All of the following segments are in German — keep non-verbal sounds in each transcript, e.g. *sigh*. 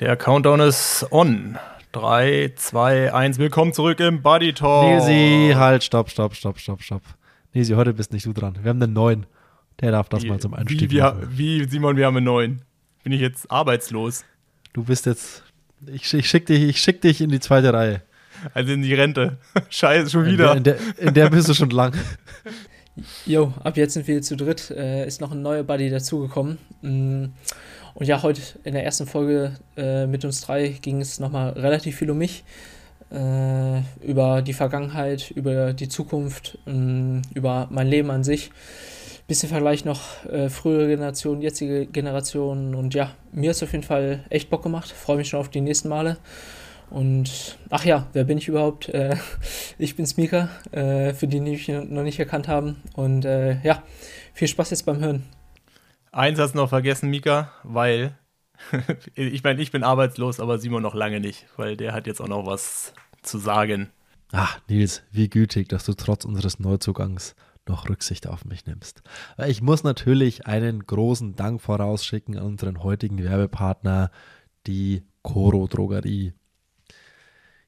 Der Countdown ist on. 3, 2, 1. Willkommen zurück im Buddy Talk. Nisi, halt, stopp, stopp, stopp, stopp, stopp. Nisi, heute bist nicht du dran. Wir haben einen neuen. Der darf das wie, mal zum Einstieg wie, machen. Wie, Simon, wir haben einen neuen. Bin ich jetzt arbeitslos? Du bist jetzt. Ich, ich, schick dich, ich schick dich in die zweite Reihe. Also in die Rente. *laughs* Scheiße, schon wieder. In der, in der, in der bist du schon lang. *laughs* Jo, ab jetzt sind wir zu dritt. Äh, ist noch ein neuer Buddy dazugekommen. Mm, und ja, heute in der ersten Folge äh, mit uns drei ging es nochmal relativ viel um mich. Äh, über die Vergangenheit, über die Zukunft, mh, mm, über mein Leben an sich. Bisschen Vergleich noch äh, frühere Generationen, jetzige Generationen. Und ja, mir hat es auf jeden Fall echt Bock gemacht. Freue mich schon auf die nächsten Male. Und ach ja, wer bin ich überhaupt? Äh, *laughs* ich bin Smeaker, äh, für die, die mich noch nicht erkannt haben. Und äh, ja, viel Spaß jetzt beim Hören. Eins hast du noch vergessen, Mika, weil *laughs* ich meine, ich bin arbeitslos, aber Simon noch lange nicht, weil der hat jetzt auch noch was zu sagen. Ach, Nils, wie gütig, dass du trotz unseres Neuzugangs noch Rücksicht auf mich nimmst. Ich muss natürlich einen großen Dank vorausschicken an unseren heutigen Werbepartner, die Coro Drogerie.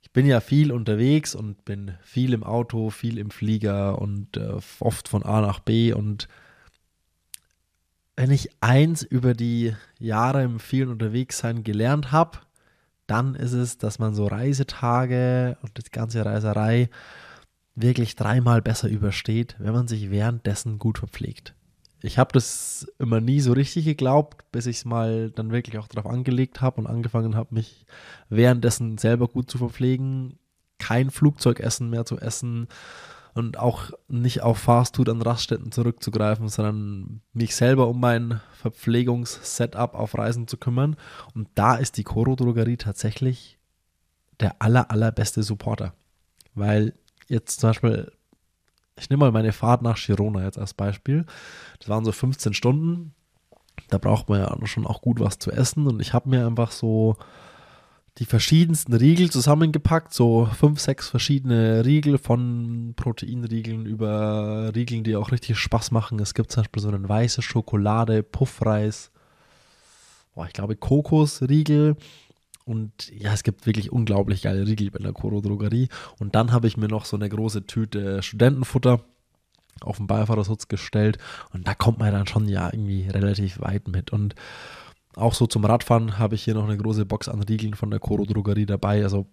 Ich bin ja viel unterwegs und bin viel im Auto, viel im Flieger und äh, oft von A nach B und wenn ich eins über die Jahre im vielen Unterwegssein gelernt habe, dann ist es, dass man so Reisetage und die ganze Reiserei wirklich dreimal besser übersteht, wenn man sich währenddessen gut verpflegt. Ich habe das immer nie so richtig geglaubt, bis ich es mal dann wirklich auch darauf angelegt habe und angefangen habe, mich währenddessen selber gut zu verpflegen, kein Flugzeugessen mehr zu essen, und auch nicht auf Fastfood an Raststätten zurückzugreifen, sondern mich selber um mein Verpflegungssetup auf Reisen zu kümmern. Und da ist die Coro Drogerie tatsächlich der aller, allerbeste Supporter. Weil jetzt zum Beispiel, ich nehme mal meine Fahrt nach Girona jetzt als Beispiel. Das waren so 15 Stunden. Da braucht man ja schon auch gut was zu essen. Und ich habe mir einfach so die verschiedensten Riegel zusammengepackt, so fünf, sechs verschiedene Riegel von Proteinriegeln über Riegeln, die auch richtig Spaß machen. Es gibt zum Beispiel so einen weiße Schokolade, Puffreis, boah, ich glaube Kokosriegel und ja, es gibt wirklich unglaublich geile Riegel bei der Koro Drogerie. Und dann habe ich mir noch so eine große Tüte Studentenfutter auf den Beifahrersitz gestellt und da kommt man dann schon ja irgendwie relativ weit mit und auch so zum Radfahren habe ich hier noch eine große Box an Riegeln von der Coro Drogerie dabei. Also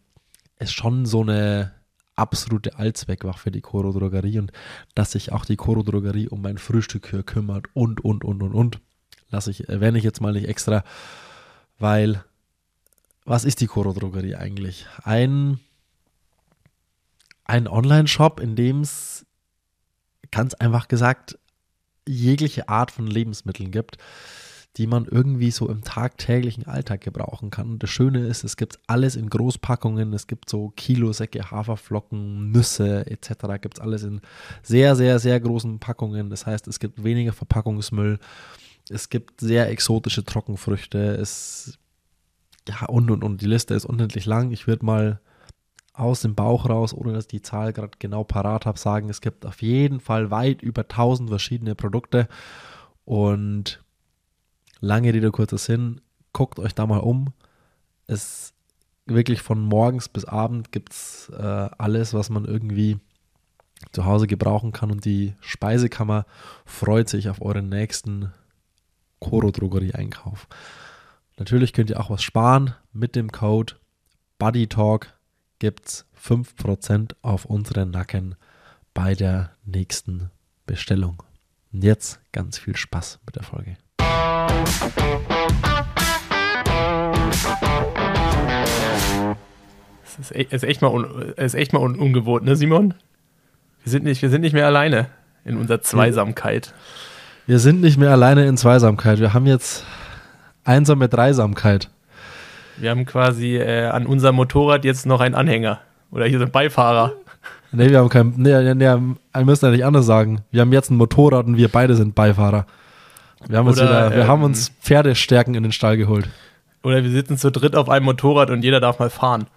ist schon so eine absolute Allzweckwaffe die Coro Drogerie und dass sich auch die Coro Drogerie um mein Frühstück hier kümmert und und und und und lasse ich erwähne ich jetzt mal nicht extra, weil was ist die Coro Drogerie eigentlich? Ein ein Online-Shop, in dem es ganz einfach gesagt jegliche Art von Lebensmitteln gibt die man irgendwie so im tagtäglichen Alltag gebrauchen kann. Und das Schöne ist, es gibt alles in Großpackungen, es gibt so Kilosäcke, Haferflocken, Nüsse etc. Gibt es alles in sehr, sehr, sehr großen Packungen. Das heißt, es gibt weniger Verpackungsmüll, es gibt sehr exotische Trockenfrüchte, es ja und und und die Liste ist unendlich lang. Ich würde mal aus dem Bauch raus, ohne dass ich die Zahl gerade genau parat habe, sagen, es gibt auf jeden Fall weit über 1000 verschiedene Produkte und Lange Rede, kurzer Sinn. Guckt euch da mal um. Es wirklich von morgens bis abend gibt es äh, alles, was man irgendwie zu Hause gebrauchen kann. Und die Speisekammer freut sich auf euren nächsten Koro-Drogerie-Einkauf. Natürlich könnt ihr auch was sparen. Mit dem Code BuddyTalk gibt es 5% auf unseren Nacken bei der nächsten Bestellung. Und jetzt ganz viel Spaß mit der Folge. Das ist, echt, ist echt mal, un, ist echt mal un, ungewohnt, ne, Simon? Wir sind, nicht, wir sind nicht mehr alleine in unserer Zweisamkeit. Wir sind nicht mehr alleine in Zweisamkeit. Wir haben jetzt einsame Dreisamkeit. Wir haben quasi äh, an unserem Motorrad jetzt noch einen Anhänger. Oder hier sind Beifahrer. Nee, wir haben kein. Nee, nee, nee, wir müssen ja nicht anders sagen. Wir haben jetzt ein Motorrad und wir beide sind Beifahrer. Wir haben, uns, wieder, wir ähm, haben uns Pferdestärken in den Stall geholt. Oder wir sitzen zu dritt auf einem Motorrad und jeder darf mal fahren.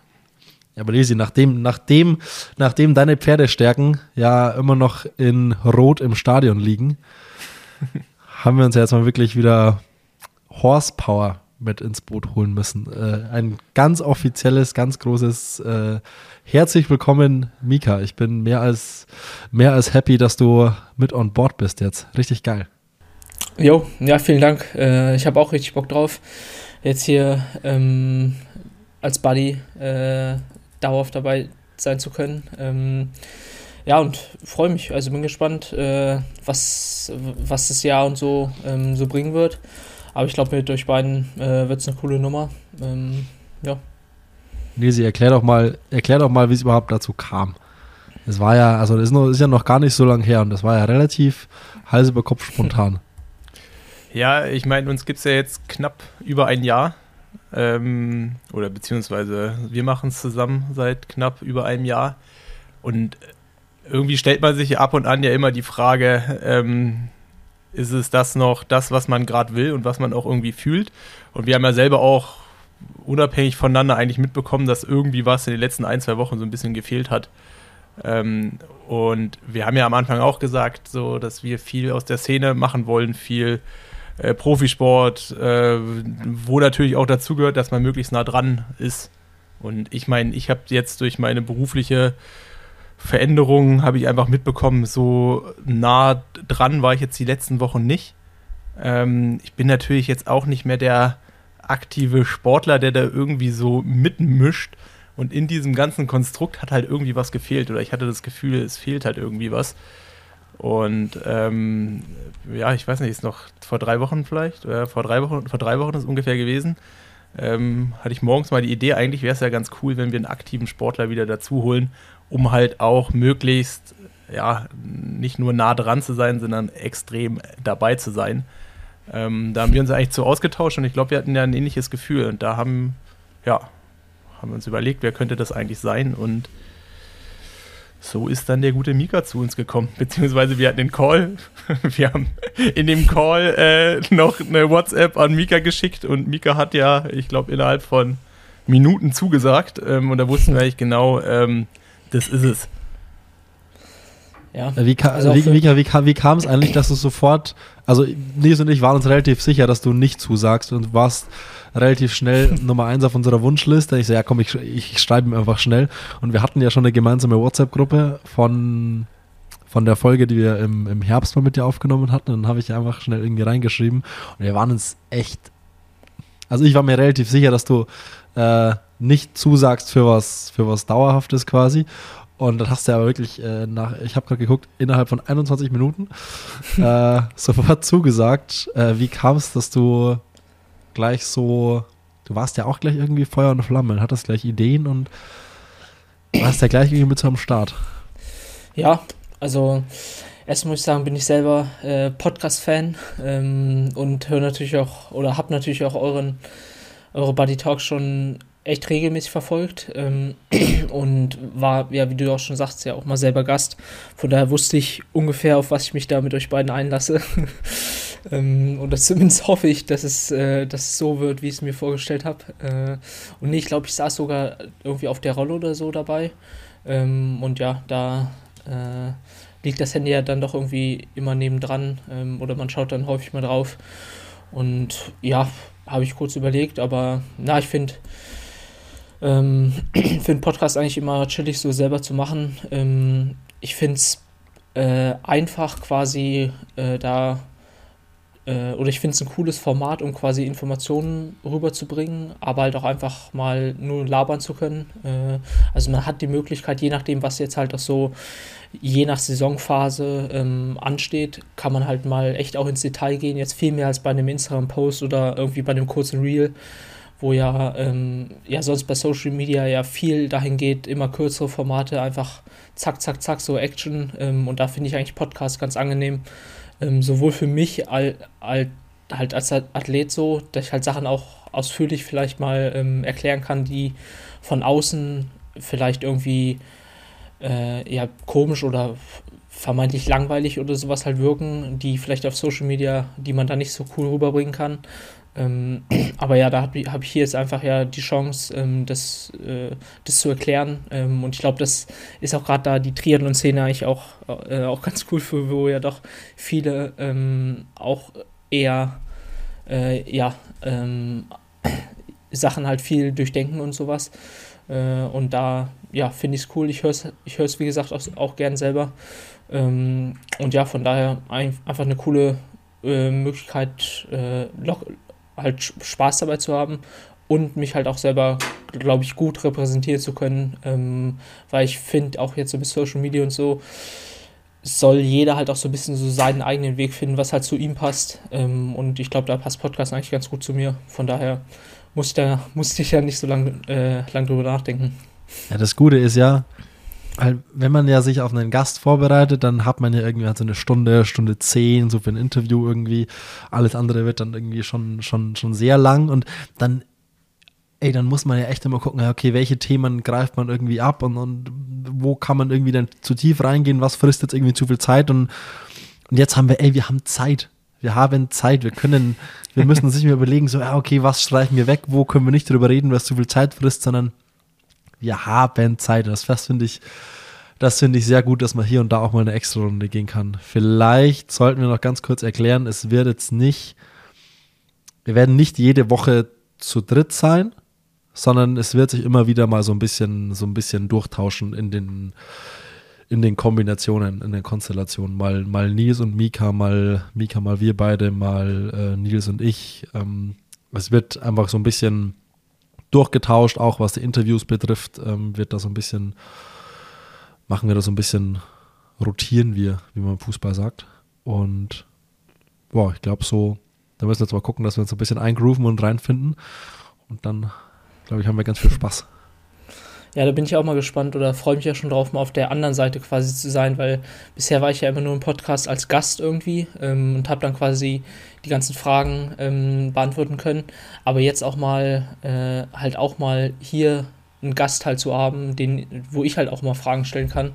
Ja, aber Lisi, nachdem, nachdem, nachdem deine Pferdestärken ja immer noch in Rot im Stadion liegen, *laughs* haben wir uns ja jetzt mal wirklich wieder Horsepower mit ins Boot holen müssen. Äh, ein ganz offizielles, ganz großes äh, Herzlich willkommen, Mika. Ich bin mehr als, mehr als happy, dass du mit on board bist jetzt. Richtig geil. Jo, ja, vielen Dank. Äh, ich habe auch richtig Bock drauf, jetzt hier ähm, als Buddy äh, dauerhaft dabei sein zu können. Ähm, ja, und freue mich. Also bin gespannt, äh, was, was das Jahr und so, ähm, so bringen wird. Aber ich glaube, mit euch beiden äh, wird es eine coole Nummer. Ähm, ja. Nisi, erklär doch mal, erklär doch mal, wie es überhaupt dazu kam. Es war ja, also das ist, noch, ist ja noch gar nicht so lange her und das war ja relativ Hals über Kopf spontan. *laughs* Ja, ich meine, uns gibt es ja jetzt knapp über ein Jahr. Ähm, oder beziehungsweise wir machen es zusammen seit knapp über einem Jahr. Und irgendwie stellt man sich ab und an ja immer die Frage, ähm, ist es das noch das, was man gerade will und was man auch irgendwie fühlt? Und wir haben ja selber auch unabhängig voneinander eigentlich mitbekommen, dass irgendwie was in den letzten ein, zwei Wochen so ein bisschen gefehlt hat. Ähm, und wir haben ja am Anfang auch gesagt, so, dass wir viel aus der Szene machen wollen, viel äh, Profisport, äh, wo natürlich auch dazu gehört, dass man möglichst nah dran ist. Und ich meine, ich habe jetzt durch meine berufliche Veränderung habe ich einfach mitbekommen, so nah dran war ich jetzt die letzten Wochen nicht. Ähm, ich bin natürlich jetzt auch nicht mehr der aktive Sportler, der da irgendwie so mitmischt. Und in diesem ganzen Konstrukt hat halt irgendwie was gefehlt. Oder ich hatte das Gefühl, es fehlt halt irgendwie was. Und ähm, ja, ich weiß nicht, ist noch vor drei Wochen vielleicht, oder vor drei Wochen, vor drei Wochen ist es ungefähr gewesen. Ähm, hatte ich morgens mal die Idee, eigentlich wäre es ja ganz cool, wenn wir einen aktiven Sportler wieder dazu holen, um halt auch möglichst, ja, nicht nur nah dran zu sein, sondern extrem dabei zu sein. Ähm, da haben wir uns eigentlich zu ausgetauscht und ich glaube, wir hatten ja ein ähnliches Gefühl. Und da haben, ja, haben wir uns überlegt, wer könnte das eigentlich sein und so ist dann der gute Mika zu uns gekommen. *laughs* Beziehungsweise wir hatten den Call. *laughs* Wir haben in dem Call äh, noch eine WhatsApp an Mika geschickt und Mika hat ja, ich glaube, innerhalb von Minuten zugesagt. Ähm, und da wussten wir eigentlich genau, ähm, das ist es. Ja. Wie, ka also wie, wie, wie, wie kam es eigentlich, dass du sofort, also Nils und ich waren uns relativ sicher, dass du nicht zusagst und warst relativ schnell *laughs* Nummer eins auf unserer Wunschliste. Ich so, ja komm, ich, ich schreibe ihm einfach schnell. Und wir hatten ja schon eine gemeinsame WhatsApp-Gruppe von, von der Folge, die wir im, im Herbst mal mit dir aufgenommen hatten. Und dann habe ich einfach schnell irgendwie reingeschrieben. Und wir waren uns echt, also ich war mir relativ sicher, dass du äh, nicht zusagst für was, für was Dauerhaftes quasi. Und dann hast du ja wirklich äh, nach, ich habe gerade geguckt, innerhalb von 21 Minuten *laughs* äh, sofort zugesagt. Äh, wie kam es, dass du gleich so, du warst ja auch gleich irgendwie Feuer und Flamme, hattest gleich Ideen und warst ja gleich irgendwie mit so am Start. Ja, also erst muss ich sagen, bin ich selber äh, Podcast-Fan ähm, und höre natürlich auch oder habe natürlich auch euren eure Buddy Talks schon echt regelmäßig verfolgt ähm, *clears throat* und war, ja, wie du auch schon sagst, ja auch mal selber Gast. Von daher wusste ich ungefähr, auf was ich mich da mit euch beiden einlasse. *laughs* ähm, das zumindest *laughs* hoffe ich, dass es, äh, dass es so wird, wie ich es mir vorgestellt habe. Äh, und nee, ich glaube, ich saß sogar irgendwie auf der Rolle oder so dabei. Ähm, und ja, da äh, liegt das Handy ja dann doch irgendwie immer nebendran ähm, oder man schaut dann häufig mal drauf. Und ja, habe ich kurz überlegt, aber na, ich finde ähm, *clears throat* für einen Podcast eigentlich immer chillig, so selber zu machen. Ähm, ich finde es äh, einfach quasi äh, da, äh, oder ich finde es ein cooles Format, um quasi Informationen rüberzubringen, aber halt auch einfach mal nur labern zu können. Äh, also man hat die Möglichkeit, je nachdem, was jetzt halt auch so je nach Saisonphase ähm, ansteht, kann man halt mal echt auch ins Detail gehen. Jetzt viel mehr als bei einem Instagram-Post oder irgendwie bei einem kurzen Reel wo ja, ähm, ja sonst bei Social Media ja viel dahin geht, immer kürzere Formate, einfach zack, zack, zack, so Action. Ähm, und da finde ich eigentlich Podcast ganz angenehm. Ähm, sowohl für mich al, al, halt als Athlet so, dass ich halt Sachen auch ausführlich vielleicht mal ähm, erklären kann, die von außen vielleicht irgendwie äh, ja, komisch oder vermeintlich langweilig oder sowas halt wirken, die vielleicht auf Social Media, die man da nicht so cool rüberbringen kann. Ähm, aber ja, da habe hab ich hier jetzt einfach ja die Chance, ähm, das, äh, das zu erklären. Ähm, und ich glaube, das ist auch gerade da die Triathlon-Szene eigentlich auch, äh, auch ganz cool für, wo ja doch viele ähm, auch eher äh, ja, ähm, Sachen halt viel durchdenken und sowas. Äh, und da, ja, finde ich es cool. Ich höre es, ich hör's, wie gesagt, auch, auch gern selber. Ähm, und ja, von daher ein, einfach eine coole äh, Möglichkeit, äh, halt Spaß dabei zu haben und mich halt auch selber, glaube ich, gut repräsentieren zu können, ähm, weil ich finde, auch jetzt so mit Social Media und so, soll jeder halt auch so ein bisschen so seinen eigenen Weg finden, was halt zu ihm passt. Ähm, und ich glaube, da passt Podcast eigentlich ganz gut zu mir. Von daher muss ich da, musste ich ja nicht so lange äh, lang drüber nachdenken. Ja, das Gute ist ja, halt, wenn man ja sich auf einen Gast vorbereitet, dann hat man ja irgendwie halt so eine Stunde, Stunde zehn, so für ein Interview irgendwie. Alles andere wird dann irgendwie schon, schon, schon sehr lang. Und dann ey, dann muss man ja echt immer gucken, okay, welche Themen greift man irgendwie ab und, und wo kann man irgendwie dann zu tief reingehen, was frisst jetzt irgendwie zu viel Zeit? Und, und jetzt haben wir, ey, wir haben Zeit. Wir haben Zeit, wir können, wir müssen *laughs* uns nicht mehr überlegen, so, ja, okay, was streichen wir weg, wo können wir nicht drüber reden, was zu viel Zeit frisst, sondern wir haben Zeit. Das, das finde ich, das finde ich sehr gut, dass man hier und da auch mal eine extra Runde gehen kann. Vielleicht sollten wir noch ganz kurz erklären, es wird jetzt nicht, wir werden nicht jede Woche zu dritt sein, sondern es wird sich immer wieder mal so ein bisschen, so ein bisschen durchtauschen in den, in den Kombinationen, in den Konstellationen. Mal, mal Nils und Mika, mal Mika, mal wir beide, mal äh, Nils und ich. Ähm, es wird einfach so ein bisschen durchgetauscht, auch was die Interviews betrifft, ähm, wird da so ein bisschen, machen wir da so ein bisschen, rotieren wir, wie man im Fußball sagt. Und boah, ich glaube so, da müssen wir jetzt mal gucken, dass wir uns ein bisschen eingrooven und reinfinden. Und dann, glaube ich, haben wir ganz viel Spaß. Ja, da bin ich auch mal gespannt oder freue mich ja schon drauf, mal auf der anderen Seite quasi zu sein, weil bisher war ich ja immer nur im Podcast als Gast irgendwie ähm, und habe dann quasi die ganzen Fragen ähm, beantworten können. Aber jetzt auch mal, äh, halt auch mal hier einen Gast halt zu haben, den, wo ich halt auch mal Fragen stellen kann,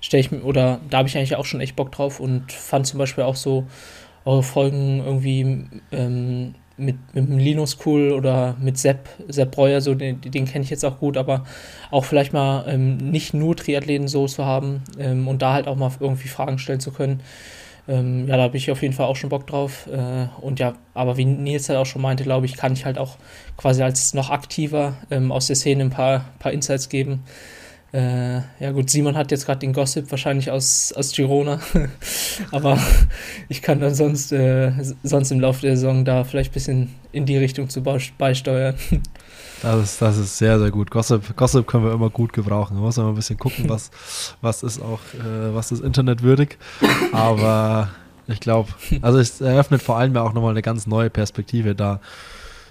stelle ich mir, oder da habe ich eigentlich auch schon echt Bock drauf und fand zum Beispiel auch so eure Folgen irgendwie ähm, mit, mit Linus cool oder mit Sepp, Sepp Breuer, so den, den kenne ich jetzt auch gut, aber auch vielleicht mal ähm, nicht nur Triathleten so zu haben ähm, und da halt auch mal irgendwie Fragen stellen zu können. Ähm, ja, da habe ich auf jeden Fall auch schon Bock drauf. Äh, und ja, aber wie Nils halt auch schon meinte, glaube ich, kann ich halt auch quasi als noch aktiver ähm, aus der Szene ein paar, paar Insights geben. Äh, ja gut, Simon hat jetzt gerade den Gossip wahrscheinlich aus, aus Girona, *laughs* aber ich kann dann sonst, äh, sonst im Laufe der Saison da vielleicht ein bisschen in die Richtung zu beisteuern. *laughs* Das ist, das ist sehr, sehr gut. Gossip, Gossip können wir immer gut gebrauchen. Da muss man ein bisschen gucken, was, *laughs* was ist auch, äh, was ist internetwürdig. Aber ich glaube, also es eröffnet vor allem ja auch nochmal eine ganz neue Perspektive, da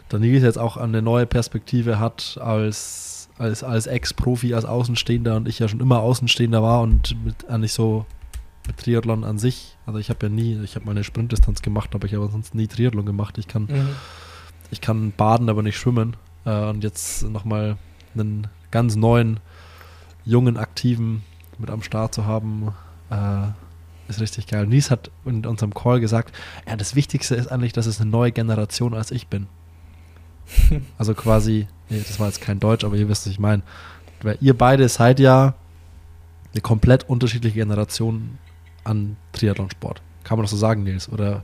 Daniel jetzt auch eine neue Perspektive hat als als, als Ex-Profi, als Außenstehender und ich ja schon immer Außenstehender war und mit eigentlich so mit Triathlon an sich. Also ich habe ja nie, ich habe meine Sprintdistanz gemacht, aber ich habe sonst nie Triathlon gemacht. Ich kann, mhm. ich kann baden, aber nicht schwimmen. Äh, und jetzt nochmal einen ganz neuen, jungen, aktiven mit am Start zu haben, äh, ist richtig geil. Nies hat in unserem Call gesagt, ja, das Wichtigste ist eigentlich, dass es eine neue Generation als ich bin. *laughs* also quasi Nee, das war jetzt kein Deutsch, aber ihr wisst, was ich meine. Weil ihr beide seid ja eine komplett unterschiedliche Generation an Triathlonsport. Kann man das so sagen, Nils? Oder,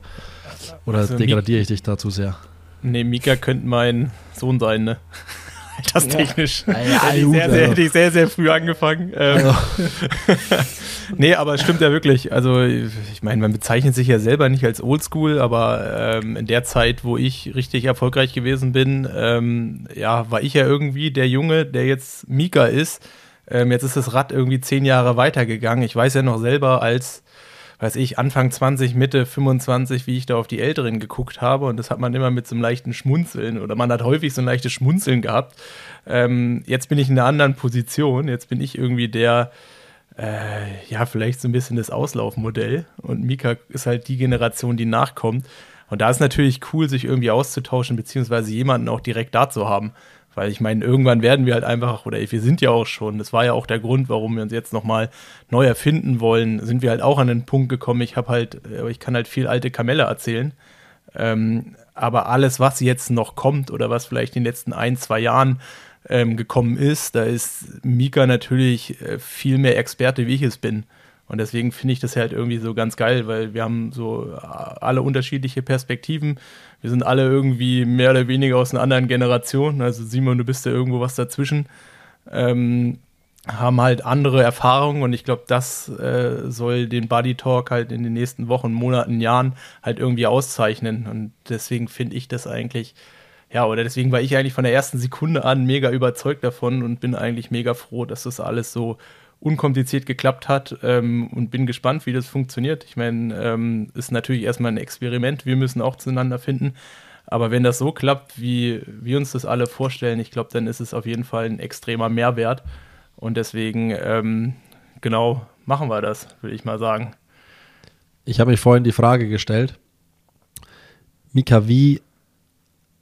oder also degradiere ich dich dazu sehr? Nee, Mika könnte mein Sohn sein, ne? *laughs* Alterstechnisch. Ja. Ja, hätte, ich sehr, sehr, hätte ich sehr, sehr früh angefangen. Ähm, also. *laughs* nee, aber es stimmt ja wirklich. Also, ich meine, man bezeichnet sich ja selber nicht als Oldschool, aber ähm, in der Zeit, wo ich richtig erfolgreich gewesen bin, ähm, ja, war ich ja irgendwie der Junge, der jetzt Mika ist. Ähm, jetzt ist das Rad irgendwie zehn Jahre weitergegangen. Ich weiß ja noch selber als weiß ich, Anfang 20, Mitte 25, wie ich da auf die Älteren geguckt habe. Und das hat man immer mit so einem leichten Schmunzeln oder man hat häufig so ein leichtes Schmunzeln gehabt. Ähm, jetzt bin ich in einer anderen Position. Jetzt bin ich irgendwie der, äh, ja, vielleicht so ein bisschen das Auslaufmodell. Und Mika ist halt die Generation, die nachkommt. Und da ist natürlich cool, sich irgendwie auszutauschen, beziehungsweise jemanden auch direkt da zu haben. Weil ich meine, irgendwann werden wir halt einfach, oder wir sind ja auch schon, das war ja auch der Grund, warum wir uns jetzt nochmal neu erfinden wollen, sind wir halt auch an den Punkt gekommen, ich habe halt, äh, ich kann halt viel alte Kamelle erzählen. Ähm, aber alles, was jetzt noch kommt oder was vielleicht in den letzten ein, zwei Jahren ähm, gekommen ist, da ist Mika natürlich äh, viel mehr Experte, wie ich es bin. Und deswegen finde ich das halt irgendwie so ganz geil, weil wir haben so alle unterschiedliche Perspektiven. Wir sind alle irgendwie mehr oder weniger aus einer anderen Generation. Also Simon, du bist ja irgendwo was dazwischen. Ähm, haben halt andere Erfahrungen und ich glaube, das äh, soll den Buddy Talk halt in den nächsten Wochen, Monaten, Jahren halt irgendwie auszeichnen. Und deswegen finde ich das eigentlich, ja, oder deswegen war ich eigentlich von der ersten Sekunde an mega überzeugt davon und bin eigentlich mega froh, dass das alles so unkompliziert geklappt hat ähm, und bin gespannt, wie das funktioniert. Ich meine, ähm, ist natürlich erstmal ein Experiment, wir müssen auch zueinander finden. Aber wenn das so klappt, wie wir uns das alle vorstellen, ich glaube, dann ist es auf jeden Fall ein extremer Mehrwert. Und deswegen, ähm, genau, machen wir das, würde ich mal sagen. Ich habe mich vorhin die Frage gestellt, Mika, wie,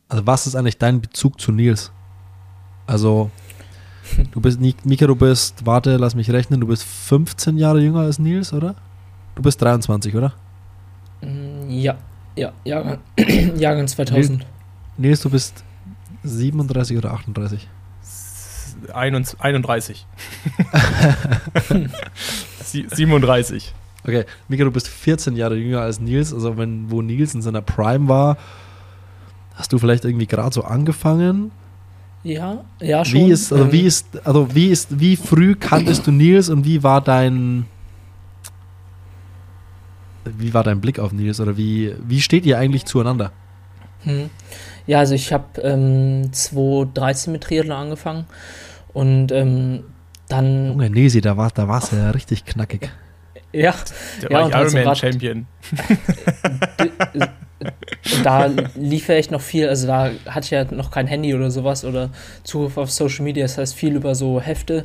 also was ist eigentlich dein Bezug zu Nils? Also, du bist, Mika, du bist, warte, lass mich rechnen, du bist 15 Jahre jünger als Nils, oder? Du bist 23, oder? Mm, ja, ja, Jahrgang, *clears throat* Jahrgang 2000. Nils, du bist 37 oder 38? 31. 37. Okay, Mika, du bist 14 Jahre jünger als Nils. Also, wenn, wo Nils in seiner Prime war, hast du vielleicht irgendwie gerade so angefangen? Ja, ja, schon. Wie ist, also, ähm, wie ist, also, wie ist, wie früh kanntest du Nils und wie war dein, wie war dein Blick auf Nils oder wie, wie steht ihr eigentlich zueinander? Hm. Ja, also ich habe ähm, 2013 mit Triathlon angefangen und ähm, dann. Junge Nesi, da war da war's ja richtig knackig. Ja, der ja, war Ironman Champion. *laughs* und da lief ja echt noch viel, also da hatte ich ja noch kein Handy oder sowas oder Zugriff auf Social Media, das heißt viel über so Hefte,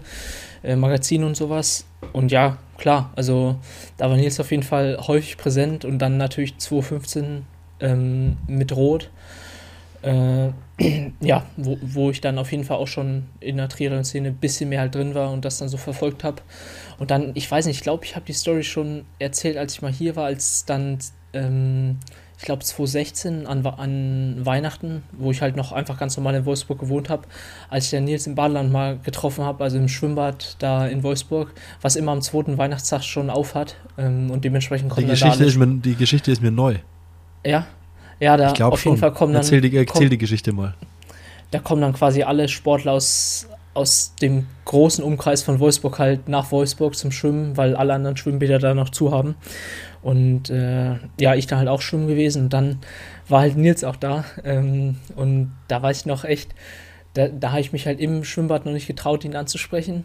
äh, Magazine und sowas. Und ja, klar, also da war Nils auf jeden Fall häufig präsent und dann natürlich 2015 ähm, mit Rot äh, *clears throat* ja, wo, wo ich dann auf jeden Fall auch schon in der Triathlon-Szene ein bisschen mehr halt drin war und das dann so verfolgt habe. Und dann, ich weiß nicht, ich glaube, ich habe die Story schon erzählt, als ich mal hier war, als dann, ähm, ich glaube 2016 an, an Weihnachten, wo ich halt noch einfach ganz normal in Wolfsburg gewohnt habe, als ich den Nils im Badeland mal getroffen habe, also im Schwimmbad da in Wolfsburg, was immer am zweiten Weihnachtstag schon aufhat ähm, und dementsprechend kommt die Geschichte, ist mir, die Geschichte ist mir neu. Ja, ja, da ich auf schon. jeden Fall kommen dann. Erzähl die, erzähl die Geschichte mal. Da kommen dann quasi alle Sportler aus, aus dem großen Umkreis von Wolfsburg halt nach Wolfsburg zum Schwimmen, weil alle anderen Schwimmbäder da noch zu haben. Und äh, ja, ich da halt auch schwimmen gewesen. Und dann war halt Nils auch da. Ähm, und da war ich noch echt, da, da habe ich mich halt im Schwimmbad noch nicht getraut, ihn anzusprechen.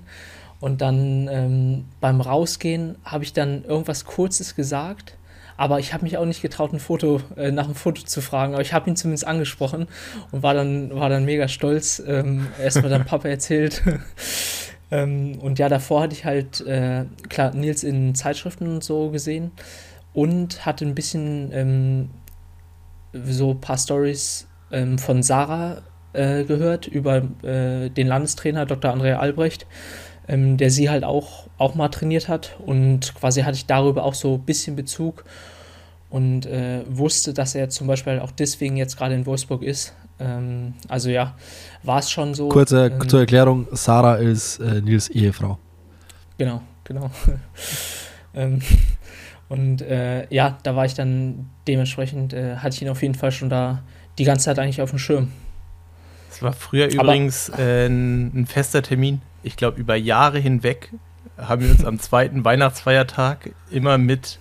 Und dann ähm, beim Rausgehen habe ich dann irgendwas Kurzes gesagt aber ich habe mich auch nicht getraut, ein Foto, äh, nach einem Foto zu fragen. Aber ich habe ihn zumindest angesprochen und war dann, war dann mega stolz. Ähm, erstmal dann *laughs* Papa erzählt. *laughs* ähm, und ja, davor hatte ich halt, äh, klar, Nils in Zeitschriften und so gesehen und hatte ein bisschen ähm, so ein paar Stories ähm, von Sarah äh, gehört über äh, den Landestrainer Dr. Andrea Albrecht ähm, der sie halt auch, auch mal trainiert hat. Und quasi hatte ich darüber auch so ein bisschen Bezug und äh, wusste, dass er zum Beispiel auch deswegen jetzt gerade in Wolfsburg ist. Ähm, also ja, war es schon so. Kurze ähm, zur Erklärung: Sarah ist äh, Nils Ehefrau. Genau, genau. *laughs* ähm, und äh, ja, da war ich dann dementsprechend, äh, hatte ich ihn auf jeden Fall schon da die ganze Zeit eigentlich auf dem Schirm. Es war früher übrigens äh, ein, ein fester Termin ich glaube, über Jahre hinweg haben wir uns am zweiten Weihnachtsfeiertag immer mit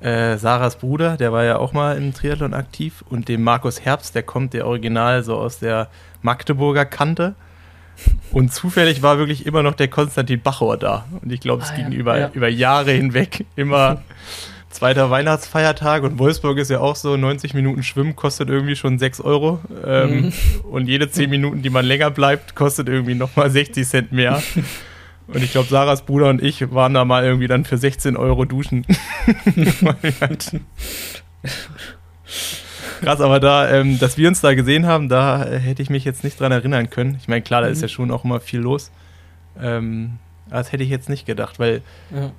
äh, Sarahs Bruder, der war ja auch mal im Triathlon aktiv, und dem Markus Herbst, der kommt der Original so aus der Magdeburger Kante. Und zufällig war wirklich immer noch der Konstantin Bachor da. Und ich glaube, es ah, ging ja, über, ja. über Jahre hinweg immer *laughs* zweiter Weihnachtsfeiertag und Wolfsburg ist ja auch so, 90 Minuten Schwimmen kostet irgendwie schon 6 Euro. Ähm, mhm. Und jede 10 Minuten, die man länger bleibt, kostet irgendwie nochmal 60 Cent mehr. *laughs* Und ich glaube, Sarahs Bruder und ich waren da mal irgendwie dann für 16 Euro duschen. *laughs* Krass, aber da, ähm, dass wir uns da gesehen haben, da hätte ich mich jetzt nicht dran erinnern können. Ich meine, klar, da ist ja mhm. schon auch immer viel los. Ähm, das hätte ich jetzt nicht gedacht, weil ja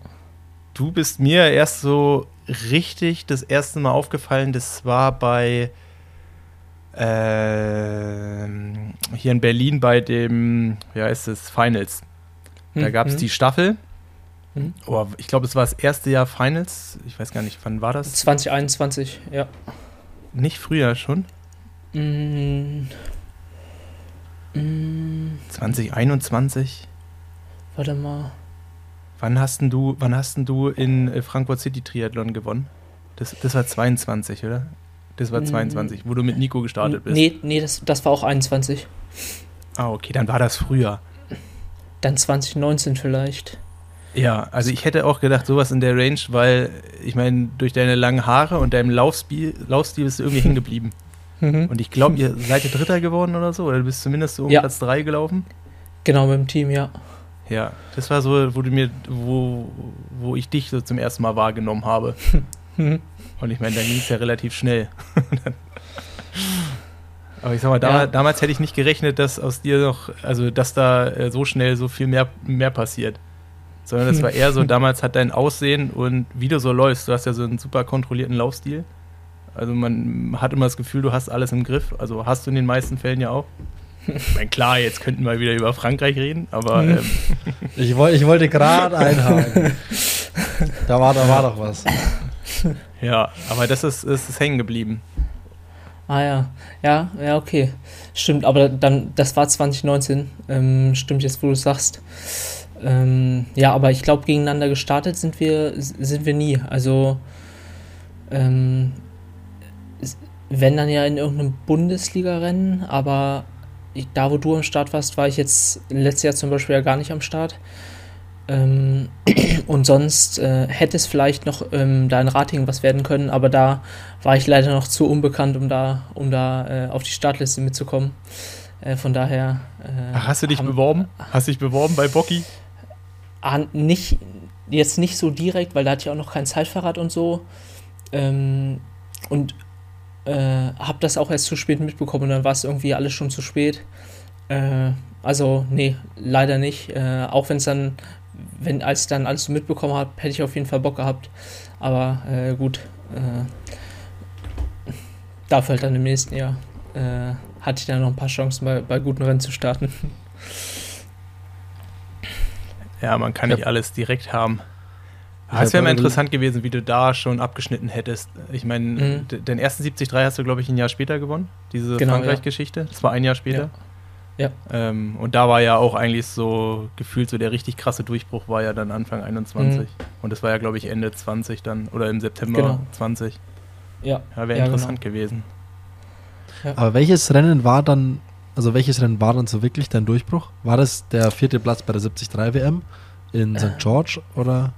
du bist mir erst so richtig das erste Mal aufgefallen, das war bei äh, hier in Berlin bei dem, wie heißt es, Finals. Da hm, gab es hm. die Staffel Mhm. Oh, ich glaube, es war das erste Jahr Finals. Ich weiß gar nicht, wann war das? 2021, ja. Nicht früher schon? Mm, 2021? Warte mal. Wann hast du, wann hast du in äh, Frankfurt City Triathlon gewonnen? Das, das war 22, oder? Das war 22, wo du mit Nico gestartet bist. Nee, nee das, das war auch 21. Ah, okay, dann war das früher. Dann 2019 vielleicht. Ja, also ich hätte auch gedacht, sowas in der Range, weil ich meine, durch deine langen Haare und deinem Laufstil, Laufstil bist du irgendwie hängen geblieben. *laughs* Mhm. Und ich glaube, ihr seid ihr Dritter geworden oder so, oder du bist zumindest so um ja. Platz 3 gelaufen. Genau, mit dem Team, ja. Ja, das war so, wo du mir, wo, wo ich dich so zum ersten Mal wahrgenommen habe. *laughs* Und ich meine, dann ging es ja relativ schnell. *laughs* Aber ich sag mal, da, ja. damals hätte ich nicht gerechnet, dass aus dir noch, also dass da äh, so schnell so viel mehr, mehr passiert sondern es war eher so, *laughs* damals hat dein Aussehen und wie du so läufst, du hast ja so einen super kontrollierten Laufstil. Also man hat immer das Gefühl, du hast alles im Griff. Also hast du in den meisten Fällen ja auch. Ich meine, klar, jetzt könnten wir wieder über Frankreich reden, aber. Hm. Ähm, *laughs* ich, woll, ich wollte gerade *laughs* einhaken. da, war, da war doch was. Ja, aber das ist, ist, ist hängen geblieben. Ah ja, ja, ja, okay. Stimmt, aber dann, das war 2019. Ähm, stimmt jetzt, wo du sagst. Ähm, ja, aber ich glaube, gegeneinander gestartet sind wir, sind wir nie. Also, ähm, wenn dann ja in irgendeinem Bundesliga-Rennen, aber ich, da, wo du am Start warst, war ich jetzt letztes Jahr zum Beispiel ja gar nicht am Start. Ähm, *clears throat* und sonst äh, hätte es vielleicht noch ähm, da in Rating was werden können, aber da war ich leider noch zu unbekannt, um da, um da äh, auf die Startliste mitzukommen. Äh, von daher. Äh, Ach, hast du dich haben, beworben? Hast du dich beworben bei Bocky? nicht, jetzt nicht so direkt, weil da hatte ich auch noch kein Zeitfahrrad und so. Ähm, und äh, habe das auch erst zu spät mitbekommen und dann war es irgendwie alles schon zu spät. Äh, also, nee, leider nicht. Äh, auch wenn es dann, wenn als ich dann alles so mitbekommen habe, hätte ich auf jeden Fall Bock gehabt. Aber äh, gut, äh, dafür halt dann im nächsten Jahr äh, hatte ich dann noch ein paar Chancen bei, bei guten Rennen zu starten. Ja, man kann ja. nicht alles direkt haben. Es wäre mal interessant gewesen, wie du da schon abgeschnitten hättest. Ich meine, mhm. den ersten 73 hast du, glaube ich, ein Jahr später gewonnen, diese genau, Frankreich-Geschichte. Ja. Das war ein Jahr später. Ja. ja. Ähm, und da war ja auch eigentlich so gefühlt so der richtig krasse Durchbruch war ja dann Anfang 21. Mhm. Und das war ja, glaube ich, Ende 20 dann oder im September genau. 20. Ja. Ja, wäre interessant genau. gewesen. Aber welches Rennen war dann also welches Rennen war dann so wirklich dein Durchbruch? War das der vierte Platz bei der 73 WM in St. George oder?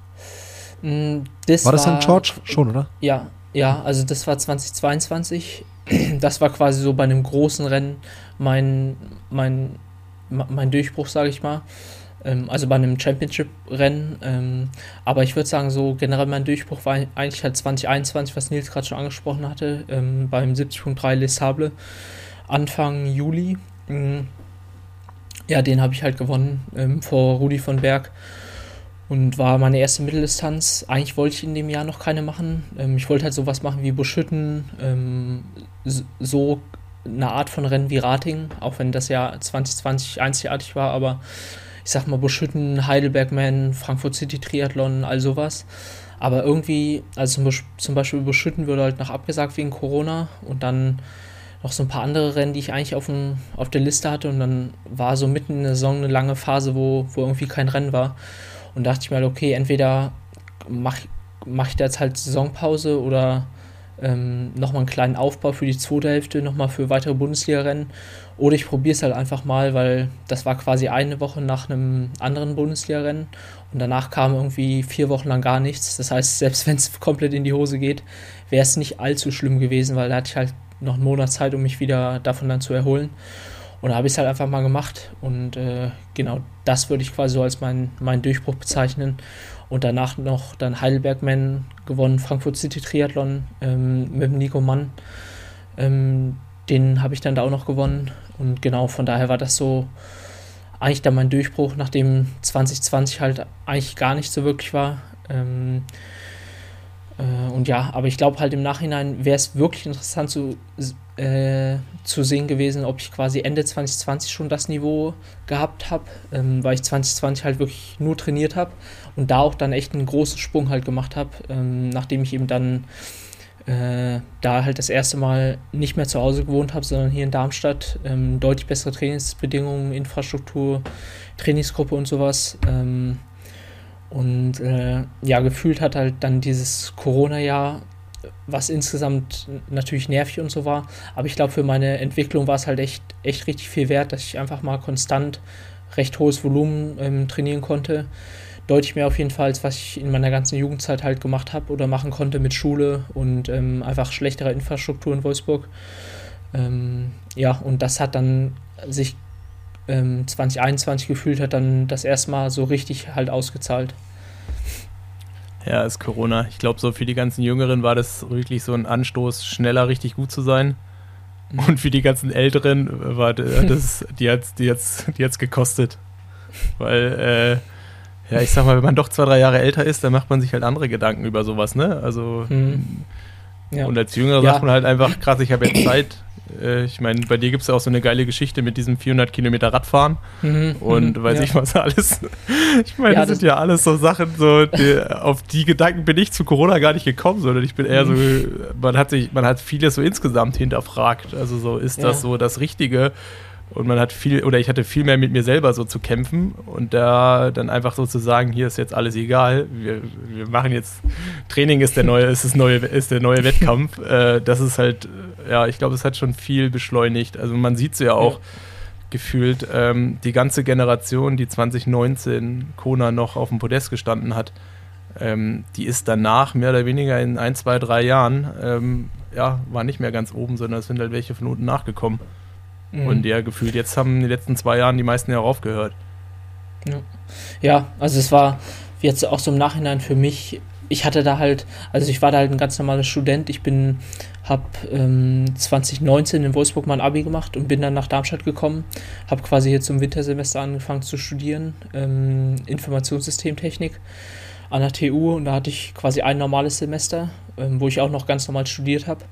Mm, das war das St. George schon, oder? Ja, ja, also das war 2022. *clears throat* Das war quasi so bei einem großen Rennen mein, mein, mein Durchbruch, sage ich mal. Ähm, also bei einem Championship-Rennen. Ähm, aber ich würde sagen, so generell mein Durchbruch war eigentlich halt 2021, was Nils gerade schon angesprochen hatte, ähm, beim 70.3 Les Sables Anfang Juli. Mm, ja, den habe ich halt gewonnen vor Rudi von Berg und war meine erste Mitteldistanz. Eigentlich wollte ich in dem Jahr noch keine machen. Ähm, ich wollte halt sowas machen wie Buschütten, ähm, so eine Art von Rennen wie Rating, auch wenn das Jahr 2020 einzigartig war, aber ich sag mal Buschütten, Heidelbergman, Frankfurt City Triathlon, all sowas. Aber irgendwie, also zum Beispiel Buschütten würde halt noch abgesagt wegen Corona und dann noch so ein paar andere Rennen, die ich eigentlich auf, dem, auf der Liste hatte. Und dann war so mitten in der Saison eine lange Phase, wo, wo irgendwie kein Rennen war. Und dachte ich mir, halt, okay, entweder mache mach ich da jetzt halt Saisonpause oder ähm, nochmal einen kleinen Aufbau für die zweite Hälfte, nochmal für weitere Bundesliga-Rennen. Oder ich probiere es halt einfach mal, weil das war quasi eine Woche nach einem anderen Bundesliga-Rennen und danach kam irgendwie vier Wochen lang gar nichts. Das heißt, selbst *laughs* wenn es komplett in die Hose geht, wäre es nicht allzu schlimm gewesen, weil da hatte ich halt noch einen Monat Zeit, um mich wieder davon dann zu erholen. Und da habe ich es halt einfach mal gemacht. Und äh, genau das würde ich quasi so als meinen mein Durchbruch bezeichnen. Und danach noch dann Heidelbergman gewonnen, Frankfurt City Triathlon ähm, mit dem Nico Mann. Ähm, den habe ich dann da auch noch gewonnen. Und genau, von daher war das so eigentlich dann mein Durchbruch, nachdem 2020 halt eigentlich gar nicht so wirklich war. Ähm, Äh, und ja, aber ich glaube halt im Nachhinein wäre es wirklich interessant zu, äh, zu sehen gewesen, ob ich quasi Ende 2020 schon das Niveau gehabt habe, ähm, weil ich 2020 halt wirklich nur trainiert habe und da auch dann echt einen großen Sprung halt gemacht habe, ähm, nachdem ich eben dann äh, da halt das erste Mal nicht mehr zu Hause gewohnt habe, sondern hier in Darmstadt ähm, deutlich bessere Trainingsbedingungen, Infrastruktur, Trainingsgruppe und sowas. Ähm, und äh, ja, gefühlt hat halt dann dieses Corona-Jahr, was insgesamt natürlich nervig und so war, aber ich glaube, für meine Entwicklung war es halt echt, echt richtig viel wert, dass ich einfach mal konstant recht hohes Volumen ähm, trainieren konnte. Deutlich mehr auf jeden Fall, als was ich in meiner ganzen Jugendzeit halt gemacht habe oder machen konnte mit Schule und ähm, einfach schlechterer Infrastruktur in Wolfsburg. Ähm, ja, und das hat dann sich 2021 ähm, gefühlt hat, dann das erste Mal so richtig halt ausgezahlt. Ja, ist Corona. Ich glaube, so für die ganzen Jüngeren war das wirklich so ein Anstoß, schneller richtig gut zu sein. Mhm. Und für die ganzen Älteren war das, die hat die jetzt, die hat's gekostet. Weil, äh, ja, ich sag mal, wenn man doch zwei, drei Jahre älter ist, dann macht man sich halt andere Gedanken über sowas, ne? Also, mhm. ja. und als Jüngerer ja. sagt man halt einfach, krass, ich habe jetzt Zeit, äh, ich meine, bei dir gibt es ja auch so eine geile Geschichte mit diesem 400 Kilometer Radfahren mhm, und mhm, weiß ja. ich was alles. Ich meine, ja, das, das, sind ja alles so Sachen, so die, auf die Gedanken bin ich zu Corona gar nicht gekommen, sondern ich bin eher so, mhm. man hat sich, man hat vieles so insgesamt hinterfragt. Also so, ist das so das Richtige? Und man hat viel, oder ich hatte viel mehr mit mir selber so zu kämpfen und da dann einfach so zu sagen, hier ist jetzt alles egal, wir, wir machen jetzt, Training ist der neue, ist das neue, ist der neue Wettkampf. *laughs* Äh, das ist halt, ja, ich glaube, es hat schon viel beschleunigt. Also man sieht es ja auch ja. gefühlt, ähm, die ganze Generation, die 2019 Kona noch auf dem Podest gestanden hat, ähm, die ist danach mehr oder weniger in ein, zwei, drei Jahren, ähm, ja, war nicht mehr ganz oben, sondern es sind halt welche von unten nachgekommen. Mhm. Und ja, gefühlt, jetzt haben in den letzten zwei Jahren die meisten ja aufgehört. Ja. ja, also es war jetzt auch so im Nachhinein für mich, ich hatte da halt, also ich war da halt ein ganz normaler Student, ich bin, habe ähm, 2019 in Wolfsburg mein Abi gemacht und bin dann nach Darmstadt gekommen, habe quasi hier zum Wintersemester angefangen zu studieren, ähm, Informationssystemtechnik an der TU und da hatte ich quasi ein normales Semester, ähm, wo ich auch noch ganz normal studiert habe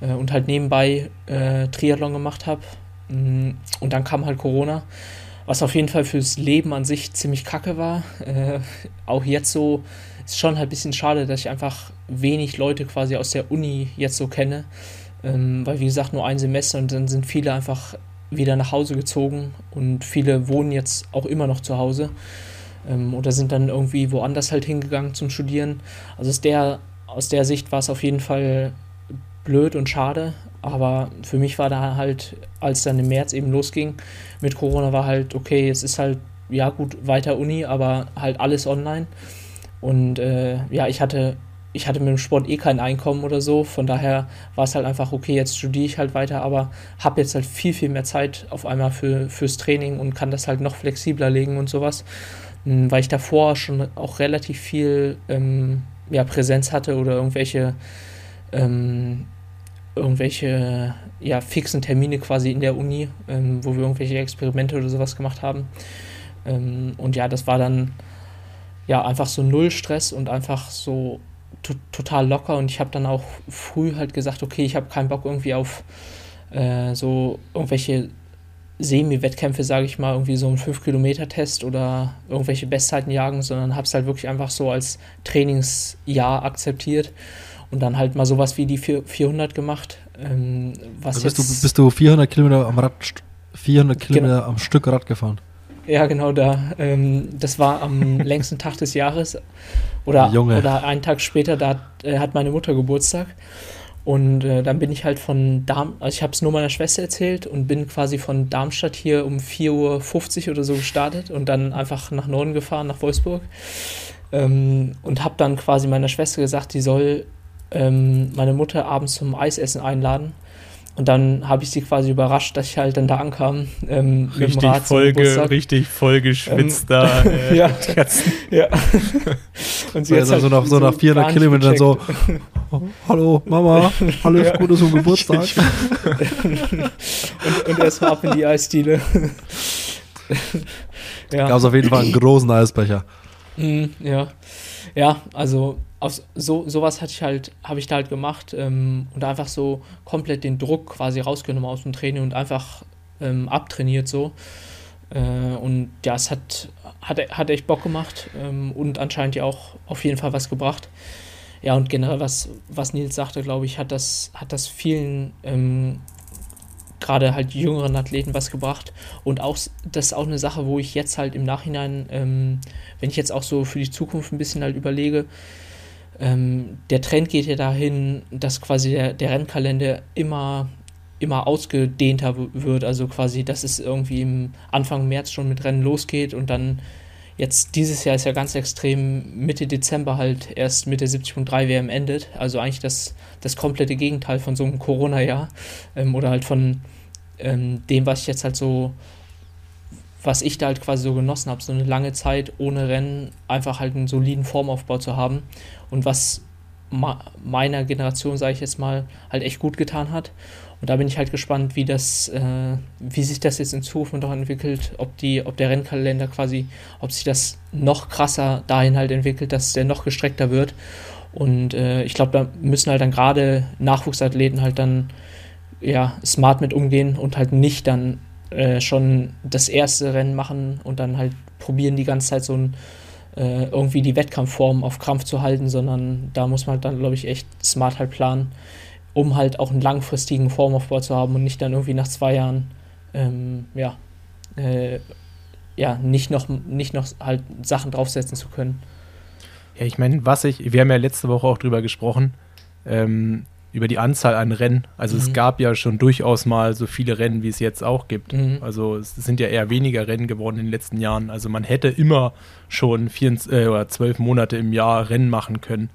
äh, und halt nebenbei äh, Triathlon gemacht habe. Mm, und dann kam halt Corona, was auf jeden Fall fürs Leben an sich ziemlich kacke war. Äh, auch jetzt so ist schon halt ein bisschen schade, dass ich einfach wenig Leute quasi aus der Uni jetzt so kenne. Ähm, weil wie gesagt, nur ein Semester und dann sind viele einfach wieder nach Hause gezogen und viele wohnen jetzt auch immer noch zu Hause ähm, oder sind dann irgendwie woanders halt hingegangen zum Studieren. Also aus der, aus der Sicht war es auf jeden Fall blöd und schade, aber für mich war da halt, als dann im März eben losging mit Corona, war halt, okay, es ist halt, ja gut, weiter Uni, aber halt alles online. Und äh, ja, ich hatte, ich hatte mit dem Sport eh kein Einkommen oder so, von daher war es halt einfach, okay, jetzt studiere ich halt weiter, aber habe jetzt halt viel, viel mehr Zeit auf einmal für, fürs Training und kann das halt noch flexibler legen und sowas, hm, weil ich davor schon auch relativ viel ähm, ja, Präsenz hatte oder irgendwelche ähm, irgendwelche ja, fixen Termine quasi in der Uni, ähm, wo wir irgendwelche Experimente oder sowas gemacht haben. Ähm, und ja, das war dann ja einfach so null Stress und einfach so total locker. Und ich habe dann auch früh halt gesagt, okay, ich habe keinen Bock irgendwie auf äh, so irgendwelche Semi-Wettkämpfe, sage ich mal, irgendwie so einen 5-Kilometer-Test oder irgendwelche Bestzeiten jagen, sondern habe es halt wirklich einfach so als Trainingsjahr akzeptiert und dann halt mal sowas wie die 400 gemacht. Ähm, was bist, du, bist du 400 Kilometer am Rad, 400 Kilometer genau. am Stück Rad gefahren? Ja, genau da. Ähm, das war am *laughs* längsten Tag des Jahres oder, oder einen Tag später, da hat, äh, hat meine Mutter Geburtstag. Und äh, dann bin ich halt von Darm, also ich habe es nur meiner Schwester erzählt und bin quasi von Darmstadt hier um 4.50 Uhr oder so gestartet und dann einfach nach Norden gefahren, nach Wolfsburg. Ähm, und habe dann quasi meiner Schwester gesagt, die soll ähm, meine Mutter abends zum Eisessen einladen. Und dann habe ich sie quasi überrascht, dass ich halt dann da ankam. Ähm, richtig, voll richtig voll geschwitzt ähm, da. Äh, *laughs* ja. ja. *laughs* Und sie also halt so nach, so nach 400 Kilometern so, oh, hallo Mama, *laughs* alles ja. Gute zum Geburtstag. und, und erstmal ab in die Eisdiele. ja. Gab es auf jeden Fall einen großen Eisbecher. Mm, ja. Ja, also aus so sowas hatte ich halt, habe ich da halt gemacht ähm, und einfach so komplett den Druck quasi rausgenommen aus dem Training und einfach ähm, abtrainiert so. Äh, und ja, es hat, hat, hat echt Bock gemacht ähm, und anscheinend ja auch auf jeden Fall was gebracht. Ja, und generell, was, was Nils sagte, glaube ich, hat das, hat das vielen, ähm, gerade halt jüngeren Athleten was gebracht. Und auch, das ist auch eine Sache, wo ich jetzt halt im Nachhinein, ähm, wenn ich jetzt auch so für die Zukunft ein bisschen halt überlege, ähm, der Trend geht ja dahin, dass quasi der, der Rennkalender immer immer ausgedehnter wird. Also quasi, dass es irgendwie im Anfang März schon mit Rennen losgeht und dann jetzt dieses Jahr ist ja ganz extrem Mitte Dezember halt erst mit der 70.3 WM endet. Also eigentlich das, das komplette Gegenteil von so einem Corona-Jahr ähm, oder halt von ähm, dem, was ich jetzt halt so, was ich da halt quasi so genossen habe, so eine lange Zeit ohne Rennen, einfach halt einen soliden Formaufbau zu haben und was meiner Generation, sage ich jetzt mal, halt echt gut getan hat. Und da bin ich halt gespannt, wie das, äh, wie sich das jetzt in Zukunft noch entwickelt, ob die, ob der Rennkalender quasi, ob sich das noch krasser dahin halt entwickelt, dass der noch gestreckter wird. Und äh, ich glaube, da müssen halt dann gerade Nachwuchsathleten halt dann ja smart mit umgehen und halt nicht dann äh, schon das erste Rennen machen und dann halt probieren die ganze Zeit so ein äh, irgendwie die Wettkampfform auf Krampf zu halten, sondern da muss man halt dann, glaube ich, echt smart halt planen um halt auch einen langfristigen Formaufbau zu haben und nicht dann irgendwie nach zwei Jahren ähm, ja, äh, ja, nicht noch, nicht noch halt Sachen draufsetzen zu können. Ja, ich meine, was ich, wir haben ja letzte Woche auch drüber gesprochen, ähm, über die Anzahl an Rennen. Also mhm. es gab ja schon durchaus mal so viele Rennen, wie es jetzt auch gibt. Mhm. Also es sind ja eher weniger Rennen geworden in den letzten Jahren. Also man hätte immer schon vier, äh, oder zwölf Monate im Jahr Rennen machen können.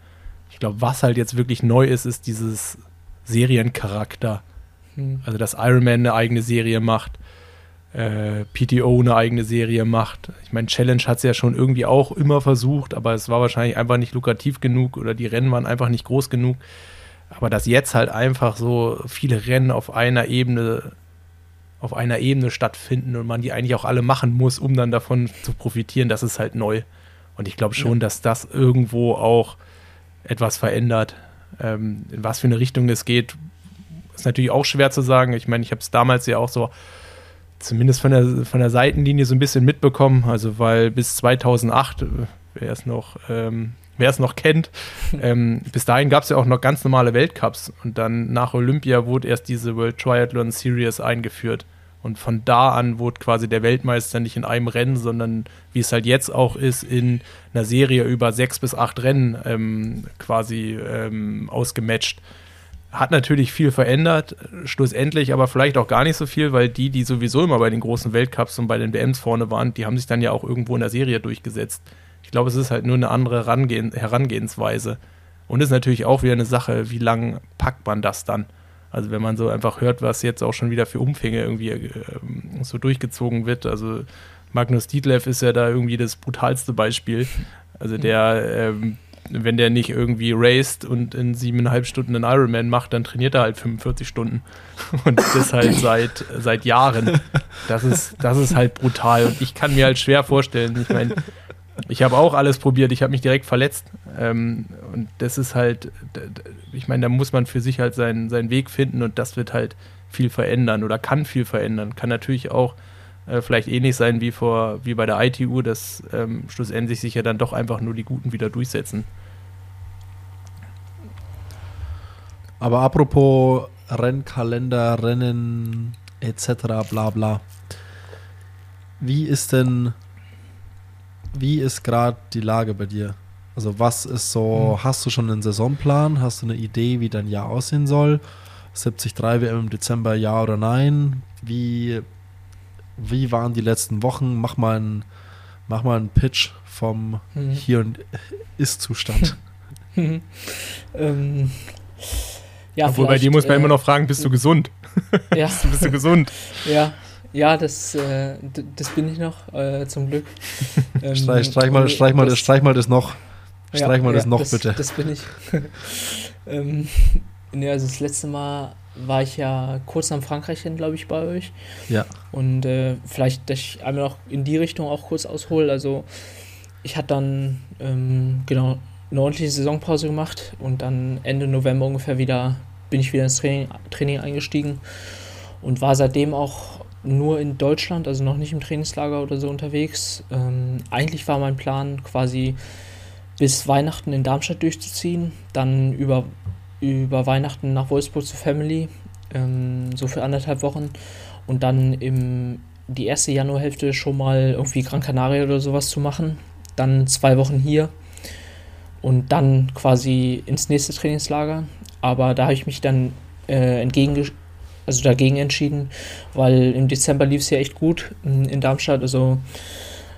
Ich glaube, was halt jetzt wirklich neu ist, ist dieses Seriencharakter. Hm. Also, dass Iron Man eine eigene Serie macht, äh, PTO eine eigene Serie macht. Ich meine, Challenge hat es ja schon irgendwie auch immer versucht, aber es war wahrscheinlich einfach nicht lukrativ genug oder die Rennen waren einfach nicht groß genug. Aber dass jetzt halt einfach so viele Rennen auf einer Ebene auf einer Ebene stattfinden und man die eigentlich auch alle machen muss, um dann davon zu profitieren, das ist halt neu. Und ich glaube schon, ja. dass das irgendwo auch etwas verändert. Ähm, in was für eine Richtung es geht, ist natürlich auch schwer zu sagen. Ich meine, ich habe es damals ja auch so zumindest von der, von der Seitenlinie so ein bisschen mitbekommen. Also, weil bis 2008, äh, wer es noch, ähm, wer es noch kennt, *laughs* ähm, bis dahin gab es ja auch noch ganz normale Weltcups. Und dann nach Olympia wurde erst diese World Triathlon Series eingeführt. Und von da an wurde quasi der Weltmeister nicht in einem Rennen, sondern wie es halt jetzt auch ist, in einer Serie über sechs bis acht Rennen ähm, quasi ähm, ausgematcht. Hat natürlich viel verändert, schlussendlich aber vielleicht auch gar nicht so viel, weil die, die sowieso immer bei den großen Weltcups und bei den WMs vorne waren, die haben sich dann ja auch irgendwo in der Serie durchgesetzt. Ich glaube, es ist halt nur eine andere Herangehen Herangehensweise. Und es ist natürlich auch wieder eine Sache, wie lang packt man das dann? Also wenn man so einfach hört, was jetzt auch schon wieder für Umfänge irgendwie äh, so durchgezogen wird. Also Magnus Dietlev ist ja da irgendwie das brutalste Beispiel. Also der, ähm, wenn der nicht irgendwie raced und in siebeneinhalb Stunden einen Ironman macht, dann trainiert er halt 45 Stunden. Und das halt *laughs* seit, seit Jahren. Das ist, das ist halt brutal. Und ich kann mir halt schwer vorstellen, ich meine, ich habe auch alles probiert, ich habe mich direkt verletzt. Ähm, und das ist halt, ich meine, da muss man für sich halt seinen, seinen Weg finden und das wird halt viel verändern oder kann viel verändern. Kann natürlich auch äh, vielleicht ähnlich sein wie vor, wie bei der ITU, dass ähm, schlussendlich sich ja dann doch einfach nur die Guten wieder durchsetzen. Aber apropos Rennkalender, Rennen etc. bla bla. Wie ist denn wie ist gerade die Lage bei dir? Also was ist so, hm. hast du schon einen Saisonplan? Hast du eine Idee, wie dein Jahr aussehen soll? 73 WM im Dezember, ja oder nein? Wie, wie waren die letzten Wochen? Mach mal einen, mach mal einen Pitch vom hm. Hier- und Ist-Zustand. *laughs* ähm, ja, Obwohl bei dir muss man äh, immer noch fragen, bist du gesund? Ja. *laughs* bist du gesund? Ja, ja, das, äh, das bin ich noch, äh, zum Glück. *laughs* Ähm, streich, streich, mal, streich, mal das, streich mal das noch. Streich ja, mal das ja, noch, das, bitte. Das bin ich. *laughs* ähm, ne, also das letzte Mal war ich ja kurz am Frankreich hin, glaube ich, bei euch. Ja. Und äh, vielleicht, dass ich einmal noch in die Richtung auch kurz aushole. Also ich hatte dann, ähm, genau, eine ordentliche Saisonpause gemacht und dann Ende November ungefähr wieder bin ich wieder ins Training, Training eingestiegen und war seitdem auch nur in Deutschland, also noch nicht im Trainingslager oder so unterwegs. Ähm, eigentlich war mein Plan quasi bis Weihnachten in Darmstadt durchzuziehen, dann über, über Weihnachten nach Wolfsburg zur Family, ähm, so für anderthalb Wochen und dann im, die erste Januarhälfte schon mal irgendwie Gran Canaria oder sowas zu machen, dann zwei Wochen hier und dann quasi ins nächste Trainingslager. Aber da habe ich mich dann äh, entgegen, also dagegen entschieden, weil im Dezember lief es ja echt gut in, in Darmstadt. Also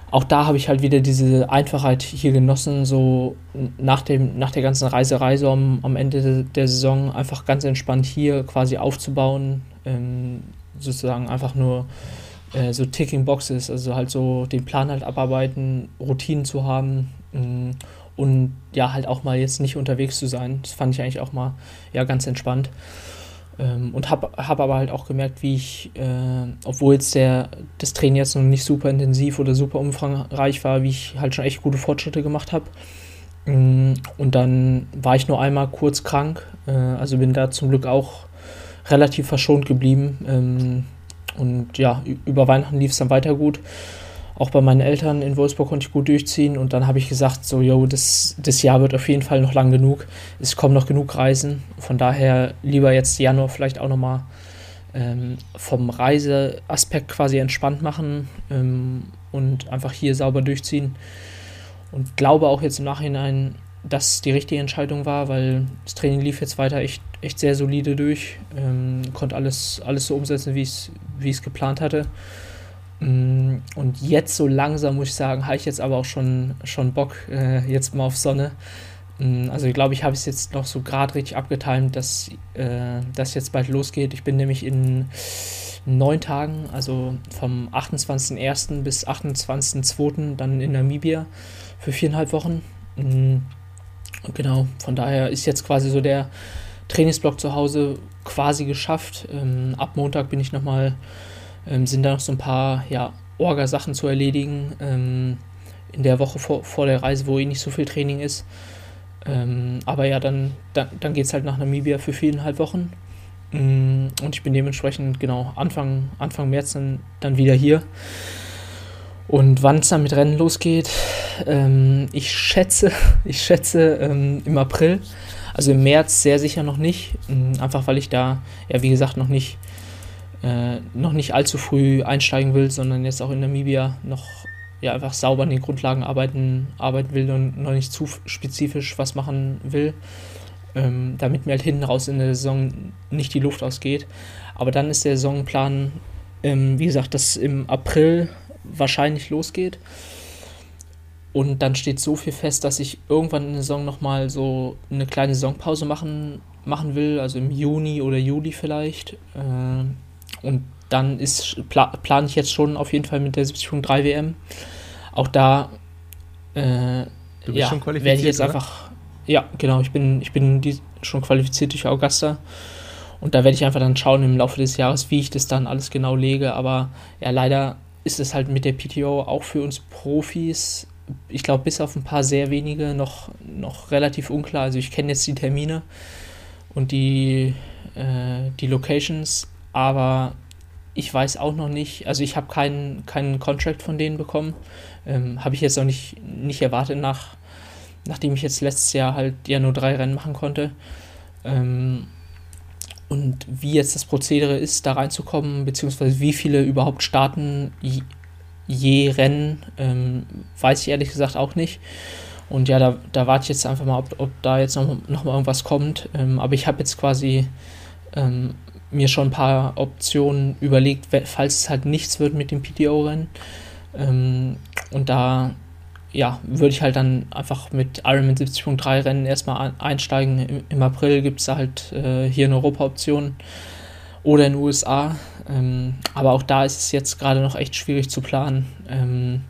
auch da habe ich halt wieder diese Einfachheit hier genossen, so nach, dem, nach der ganzen Reiserei so am, am Ende der Saison einfach ganz entspannt hier quasi aufzubauen, ähm, sozusagen einfach nur äh, so Ticking Boxes, also halt so den Plan halt abarbeiten, Routinen zu haben ähm, und ja, halt auch mal jetzt nicht unterwegs zu sein. Das fand ich eigentlich auch mal ja ganz entspannt. Ähm, und habe hab aber halt auch gemerkt, wie ich, äh, obwohl jetzt der, das Training jetzt noch nicht super intensiv oder super umfangreich war, wie ich halt schon echt gute Fortschritte gemacht habe. Mm, und dann war ich nur einmal kurz krank, äh, also bin da zum Glück auch relativ verschont geblieben. Ähm, und ja, über Weihnachten lief es dann weiter gut auch bei meinen Eltern in Wolfsburg konnte ich gut durchziehen und dann habe ich gesagt, so, yo, das, das Jahr wird auf jeden Fall noch lang genug. Es kommen noch genug Reisen. Von daher lieber jetzt Januar vielleicht auch nochmal ähm, vom Reiseaspekt quasi entspannt machen ähm, und einfach hier sauber durchziehen. Und glaube auch jetzt im Nachhinein, dass die richtige Entscheidung war, weil das Training lief jetzt weiter echt, echt sehr solide durch. Ähm, konnte alles, alles so umsetzen, wie ich es geplant hatte. Mm, und jetzt so langsam muss ich sagen, habe ich jetzt aber auch schon, schon Bock äh, jetzt mal auf Sonne. Mm, also ich glaube, ich habe es jetzt noch so gerade richtig abgetimt, dass äh, das jetzt bald losgeht. Ich bin nämlich in neun Tagen, also vom 28.01. bis 28.02. dann in Namibia für viereinhalb Wochen. Mm, und genau, von daher ist jetzt quasi so der Trainingsblock zu Hause quasi geschafft. Ähm, ab Montag bin ich nochmal ähm, sind da noch so ein paar ja, Orga-Sachen zu erledigen ähm, in der Woche vor, vor der Reise, wo eh nicht so viel Training ist. Ähm, aber ja, dann, dann, dann geht es halt nach Namibia für viereinhalb Wochen. Mm, und ich bin dementsprechend genau Anfang, Anfang März dann, dann wieder hier. Und wann es dann mit Rennen losgeht, ähm, ich schätze, *laughs* ich schätze ähm, im April. Also im März sehr sicher noch nicht. Mm, einfach weil ich da, ja wie gesagt, noch nicht äh, noch nicht allzu früh einsteigen will, sondern jetzt auch in Namibia noch ja, einfach sauber an den Grundlagen arbeiten, arbeiten will und noch nicht zu spezifisch was machen will, ähm, damit mir halt hinten raus in der Saison nicht die Luft ausgeht. Aber dann ist der Saisonplan, ähm, wie gesagt, dass im April wahrscheinlich losgeht. Und dann steht so viel fest, dass ich irgendwann in der Saison nochmal so eine kleine Saisonpause machen, machen will, also im Juni oder Juli vielleicht. Äh, und dann ist pla plane ich jetzt schon auf jeden Fall mit der 70.3 WM. Auch da äh, du bist ja, schon qualifiziert, werde ich jetzt oder? einfach. Ja, genau, ich bin, ich bin die, schon qualifiziert durch Augusta. Und da werde ich einfach dann schauen im Laufe des Jahres, wie ich das dann alles genau lege. Aber ja, leider ist es halt mit der PTO auch für uns Profis, ich glaube, bis auf ein paar sehr wenige noch, noch relativ unklar. Also ich kenne jetzt die Termine und die, äh, die Locations, aber ich weiß auch noch nicht, also ich habe keinen, keinen Contract von denen bekommen. Ähm, habe ich jetzt auch nicht, nicht erwartet, nach, nachdem ich jetzt letztes Jahr halt ja nur drei Rennen machen konnte. Ähm, und wie jetzt das Prozedere ist, da reinzukommen, beziehungsweise wie viele überhaupt starten je, je Rennen, ähm, weiß ich ehrlich gesagt auch nicht. Und ja, da, da warte ich jetzt einfach mal, ob, ob da jetzt noch, noch mal irgendwas kommt. Ähm, aber ich habe jetzt quasi ähm, mir schon ein paar Optionen überlegt, falls es halt nichts wird mit dem PTO-Rennen. Ähm, und da ja, würde ich halt dann einfach mit Ironman 70.3 Rennen erstmal einsteigen. Im, im April gibt es halt äh, hier eine Europa-Option oder in den USA. Ähm, aber auch da ist es jetzt gerade noch echt schwierig zu planen, ähm,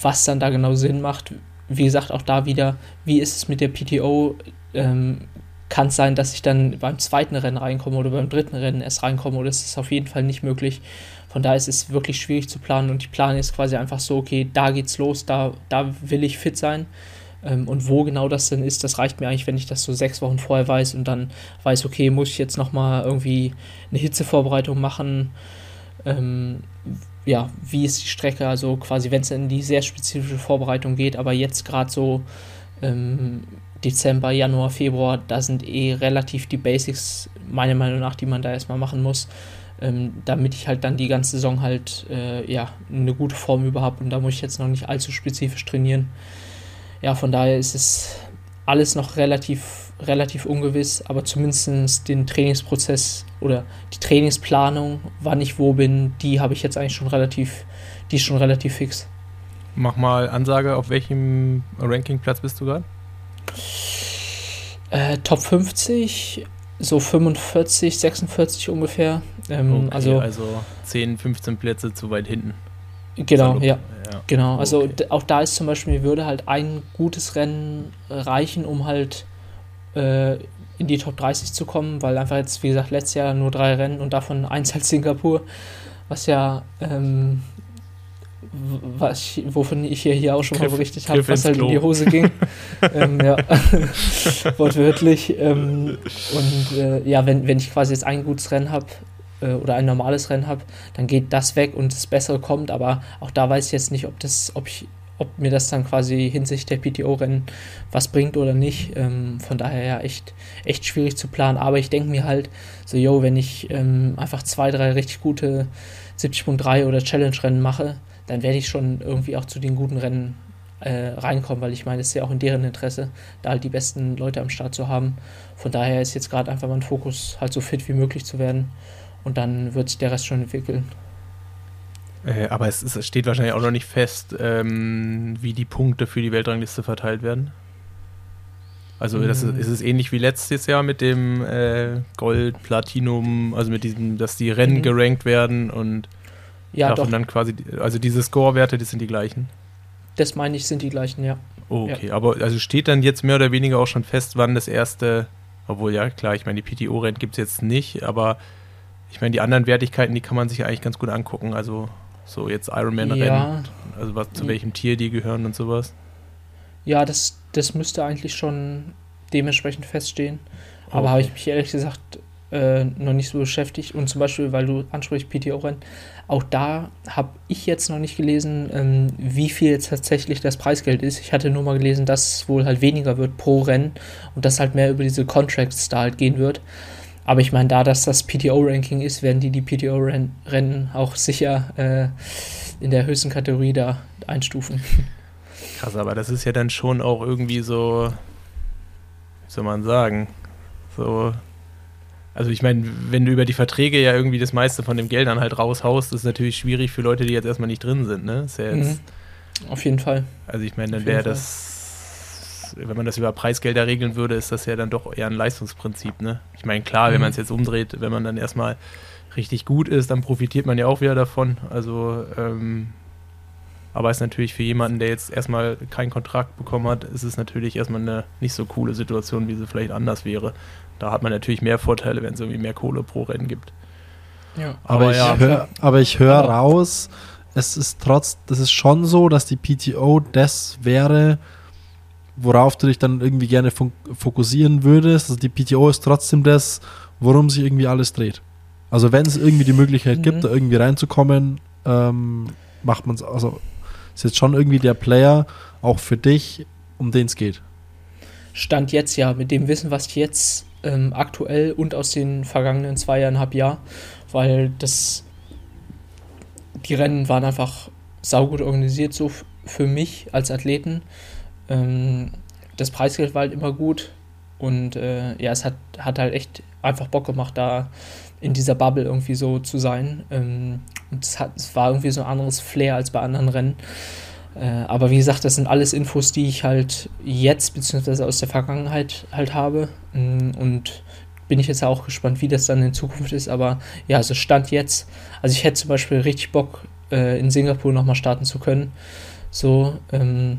was dann da genau Sinn macht. Wie gesagt, auch da wieder, wie ist es mit der PTO? Ähm, kann es sein, dass ich dann beim zweiten Rennen reinkomme oder beim dritten Rennen erst reinkomme oder ist es auf jeden Fall nicht möglich. Von daher ist es wirklich schwierig zu planen und ich plane jetzt quasi einfach so, okay, da geht's los, da, da will ich fit sein. Ähm, und wo genau das denn ist, das reicht mir eigentlich, wenn ich das so sechs Wochen vorher weiß und dann weiß, okay, muss ich jetzt nochmal irgendwie eine Hitzevorbereitung machen. Ähm, ja, wie ist die Strecke? Also quasi, wenn es in die sehr spezifische Vorbereitung geht, aber jetzt gerade so ähm, Dezember, Januar, Februar, da sind eh relativ die Basics, meiner Meinung nach, die man da erstmal machen muss, ähm, damit ich halt dann die ganze Saison halt äh, ja, eine gute Form über habe und da muss ich jetzt noch nicht allzu spezifisch trainieren. Ja, von daher ist es alles noch relativ, relativ ungewiss, aber zumindest den Trainingsprozess oder die Trainingsplanung, wann ich wo bin, die habe ich jetzt eigentlich schon relativ, die ist schon relativ fix. Mach mal Ansage, auf welchem Rankingplatz bist du gerade? Äh, Top 50, so 45, 46 ungefähr. Ähm, okay, also, also 10, 15 Plätze zu weit hinten. Genau, ja. ja. Genau, also okay. auch da ist zum Beispiel, mir würde halt ein gutes Rennen reichen, um halt äh, in die Top 30 zu kommen, weil einfach jetzt, wie gesagt, letztes Jahr nur drei Rennen und davon eins als Singapur, was ja ähm, was, wovon ich hier, hier auch schon Griff, mal berichtet habe, was halt Klo. in die Hose ging. *laughs* ähm, ja, *laughs* wortwörtlich. Ähm, und äh, ja, wenn, wenn ich quasi jetzt ein gutes Rennen habe äh, oder ein normales Rennen habe, dann geht das weg und das Bessere kommt. Aber auch da weiß ich jetzt nicht, ob das, ob ich ob mir das dann quasi hinsichtlich der PTO-Rennen was bringt oder nicht. Ähm, von daher ja echt, echt schwierig zu planen. Aber ich denke mir halt, so, yo, wenn ich ähm, einfach zwei, drei richtig gute 70.3 oder Challenge-Rennen mache, dann werde ich schon irgendwie auch zu den guten Rennen äh, reinkommen, weil ich meine, es ist ja auch in deren Interesse, da halt die besten Leute am Start zu haben. Von daher ist jetzt gerade einfach mein Fokus, halt so fit wie möglich zu werden und dann wird sich der Rest schon entwickeln. Äh, aber es, ist, es, steht wahrscheinlich auch noch nicht fest, ähm, wie die Punkte für die Weltrangliste verteilt werden. Also das ist, ist, es ähnlich wie letztes Jahr mit dem äh, Gold, Platinum, also mit diesem, dass die Rennen mhm. gerankt werden und ja, Davon doch. dann quasi, also diese Score-Werte, das sind die gleichen. Das meine ich, sind die gleichen, ja. Okay, ja. aber also steht dann jetzt mehr oder weniger auch schon fest, wann das erste, obwohl ja klar, ich meine, die PTO-Rennen gibt es jetzt nicht, aber ich meine, die anderen Wertigkeiten, die kann man sich ja eigentlich ganz gut angucken. Also so jetzt Ironman-Rennen, ja. also was, zu welchem Tier die gehören und sowas. Ja, das, das müsste eigentlich schon dementsprechend feststehen. Aber okay. habe ich mich ehrlich gesagt äh, noch nicht so beschäftigt. Und zum Beispiel, weil du ansprichst PTO-Rennen, auch da habe ich jetzt noch nicht gelesen, ähm, wie viel jetzt tatsächlich das Preisgeld ist. Ich hatte nur mal gelesen, dass es wohl halt weniger wird pro Rennen und dass halt mehr über diese Contracts da halt gehen wird. Aber ich meine, da das das PTO-Ranking ist, werden die die PTO-Rennen auch sicher äh, in der höchsten Kategorie da einstufen. *laughs* Krass, aber das ist ja dann schon auch irgendwie so, wie soll man sagen, so also ich meine, wenn du über die Verträge ja irgendwie das meiste von dem Geld dann halt raushaust, ist es natürlich schwierig für Leute, die jetzt erstmal nicht drin sind, ne? Ja mhm. Auf jeden Fall. Also ich meine, dann wäre das, wenn man das über Preisgelder regeln würde, ist das ja dann doch eher ein Leistungsprinzip, ne? Ich meine, klar, mhm. wenn man es jetzt umdreht, wenn man dann erstmal richtig gut ist, dann profitiert man ja auch wieder davon. Also, ähm, aber es ist natürlich für jemanden, der jetzt erstmal keinen Kontrakt bekommen hat, ist es natürlich erstmal eine nicht so coole Situation, wie sie vielleicht anders wäre. Da hat man natürlich mehr Vorteile, wenn es irgendwie mehr Kohle pro Rennen gibt. Ja. Aber, aber, ich ja. hör, aber ich höre raus, es ist trotz, das ist schon so, dass die PTO das wäre, worauf du dich dann irgendwie gerne fokussieren würdest. Also die PTO ist trotzdem das, worum sich irgendwie alles dreht. Also wenn es irgendwie die Möglichkeit mhm. gibt, da irgendwie reinzukommen, ähm, macht man es. Also ist jetzt schon irgendwie der Player auch für dich, um den es geht. Stand jetzt ja, mit dem Wissen, was ich jetzt ähm, aktuell und aus den vergangenen zweieinhalb Jahren, weil das die Rennen waren einfach saugut organisiert, so für mich als Athleten. Ähm, das Preisgeld war halt immer gut und äh, ja, es hat, hat halt echt einfach Bock gemacht, da in dieser Bubble irgendwie so zu sein. Ähm, und es, hat, es war irgendwie so ein anderes Flair als bei anderen Rennen. Äh, aber wie gesagt, das sind alles Infos, die ich halt jetzt beziehungsweise aus der Vergangenheit halt habe. Mm, und bin ich jetzt auch gespannt, wie das dann in Zukunft ist. Aber ja, also Stand jetzt. Also ich hätte zum Beispiel richtig Bock, äh, in Singapur nochmal starten zu können. So, ähm,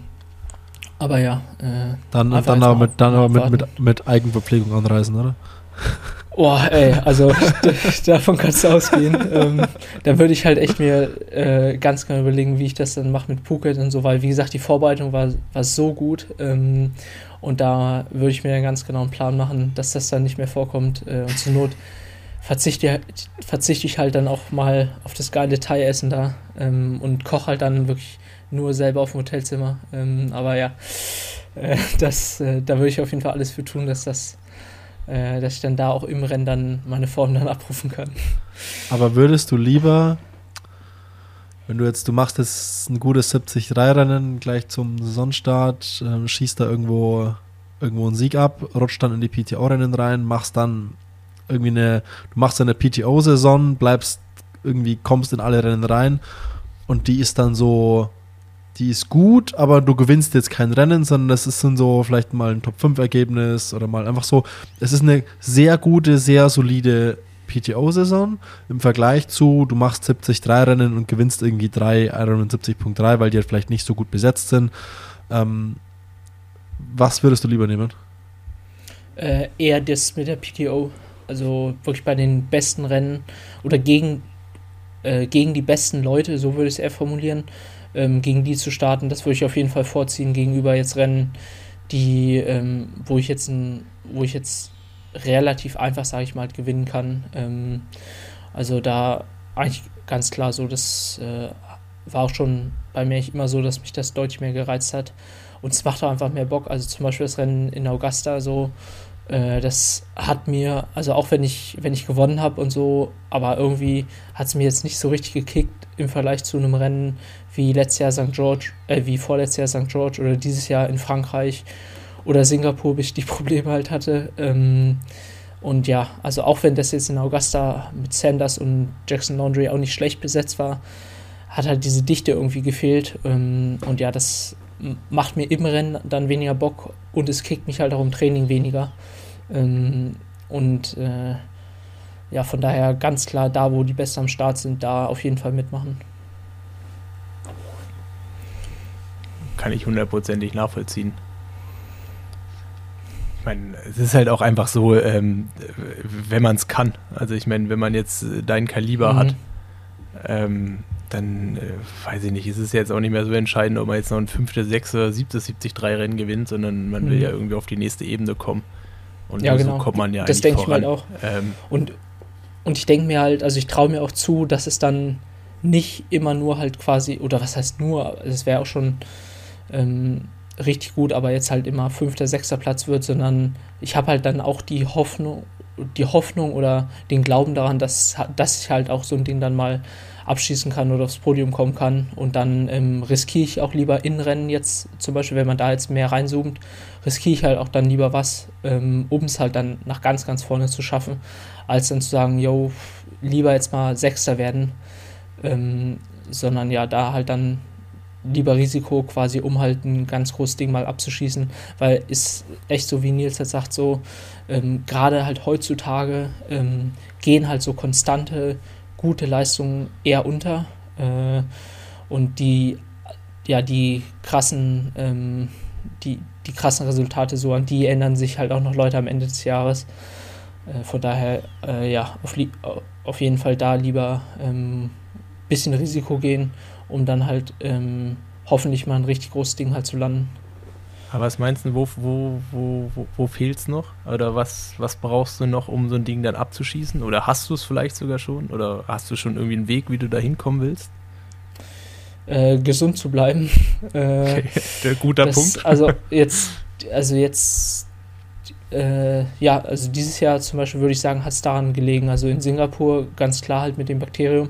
aber ja. Äh, dann dann aber, mit, dann aber mit, mit, mit Eigenverpflegung anreisen, oder? *laughs* Boah, ey, also *laughs* davon kannst du ausgehen. ähm, da würde ich halt echt mir äh, ganz genau überlegen, wie ich das dann mache mit Phuket und so, weil wie gesagt, die Vorbereitung war, war so gut. Ähm, und da würde ich mir einen ganz genauen Plan machen, dass das dann nicht mehr vorkommt. Äh, und zur Not verzichte, verzichte ich halt dann auch mal auf das geile Thai-Essen da ähm, und koche halt dann wirklich nur selber auf dem Hotelzimmer. Ähm, aber ja, äh, das, äh, da würde ich auf jeden Fall alles für tun, dass das äh, dass ich dann da auch im Rennen dann meine Form dann abrufen kann. Aber würdest du lieber, wenn du jetzt, du machst jetzt ein gutes 70-3-Rennen gleich zum Saisonstart, äh, schießt da irgendwo, irgendwo einen Sieg ab, rutscht dann in die PTO-Rennen rein, machst dann irgendwie eine, du machst eine PTO-Saison, bleibst irgendwie, kommst in alle Rennen rein und die ist dann so die ist gut, aber du gewinnst jetzt kein Rennen, sondern das ist dann so vielleicht mal ein Top-5-Ergebnis oder mal einfach so. Es ist eine sehr gute, sehr solide PTO-Saison im Vergleich zu, du machst 73 Rennen und gewinnst irgendwie 3 71.3, weil die halt vielleicht nicht so gut besetzt sind. Ähm, was würdest du lieber nehmen? Äh, eher das mit der PTO. Also wirklich bei den besten Rennen oder gegen, äh, gegen die besten Leute, so würde ich es eher formulieren ähm, gegen die zu starten. Das würde ich auf jeden Fall vorziehen gegenüber jetzt Rennen, die, ähm, wo ich jetzt ein, wo ich jetzt relativ einfach, sage ich mal, gewinnen kann. Ähm, also da eigentlich ganz klar so, das äh, war auch schon bei mir immer so, dass mich das deutlich mehr gereizt hat. Und es macht auch einfach mehr Bock. Also zum Beispiel das Rennen in Augusta so, äh, das hat mir, also auch wenn ich, wenn ich gewonnen habe und so, aber irgendwie hat es mir jetzt nicht so richtig gekickt im Vergleich zu einem Rennen wie letztes Jahr St. George, äh, wie vorletztes Jahr St. George oder dieses Jahr in Frankreich oder Singapur, bis ich die *laughs* Probleme halt hatte. Ähm, und ja, also auch wenn das jetzt in Augusta mit Sanders und Jackson Laundry auch nicht schlecht besetzt war, hat halt diese Dichte irgendwie gefehlt. Ähm, und ja, das macht mir im Rennen dann weniger Bock und es kickt mich halt auch im Training weniger. Ähm, und äh, ja, von daher ganz klar, da wo die Besten am Start sind, da auf jeden Fall mitmachen. Kann ich hundertprozentig nachvollziehen. Ich meine, es ist halt auch einfach so, ähm, wenn man es kann. Also ich meine, wenn man jetzt dein Kaliber mhm. hat, ähm, dann äh, weiß ich nicht, ist es jetzt auch nicht mehr so entscheidend, ob man jetzt noch ein fünftes, sechste, siebtes, 73 Rennen gewinnt, sondern man mhm. will ja irgendwie auf die nächste Ebene kommen. Und ja, genau. so kommt man ja Das denke ich mir halt auch. Ähm, und, und ich denke mir halt, also ich traue mir auch zu, dass es dann nicht immer nur halt quasi, oder was heißt nur, es wäre auch schon ähm, richtig gut, aber jetzt halt immer fünfter, sechster Platz wird, sondern ich habe halt dann auch die Hoffnung, die Hoffnung oder den Glauben daran, dass, dass ich halt auch so ein Ding dann mal abschießen kann oder aufs Podium kommen kann. Und dann ähm, riskiere ich auch lieber in Rennen jetzt, zum Beispiel, wenn man da jetzt mehr reinzoomt, riskiere ich halt auch dann lieber was, ähm, um es halt dann nach ganz, ganz vorne zu schaffen, als dann zu sagen, yo, lieber jetzt mal Sechster werden, ähm, sondern ja, da halt dann lieber Risiko quasi, um halt ein ganz großes Ding mal abzuschießen, weil ist echt so, wie Nils jetzt sagt, so ähm, gerade halt heutzutage ähm, gehen halt so konstante, gute Leistungen eher unter äh, und die, ja, die krassen, ähm, die, die krassen Resultate so, an die ändern sich halt auch noch Leute am Ende des Jahres. Äh, von daher, äh, ja, auf, auf jeden Fall da lieber ein ähm, bisschen Risiko gehen um dann halt ähm, hoffentlich mal ein richtig großes Ding halt zu landen. Aber was meinst du, wo, wo, wo, wo, wo fehlt es noch? Oder was, was brauchst du noch, um so ein Ding dann abzuschießen? Oder hast du es vielleicht sogar schon? Oder hast du schon irgendwie einen Weg, wie du da hinkommen willst? Äh, gesund zu bleiben. *laughs* Äh, okay. Guter das, Punkt. Also *laughs* jetzt, also jetzt, äh, ja, also dieses Jahr zum Beispiel würde ich sagen, hat es daran gelegen. Also in Singapur ganz klar halt mit dem Bakterium.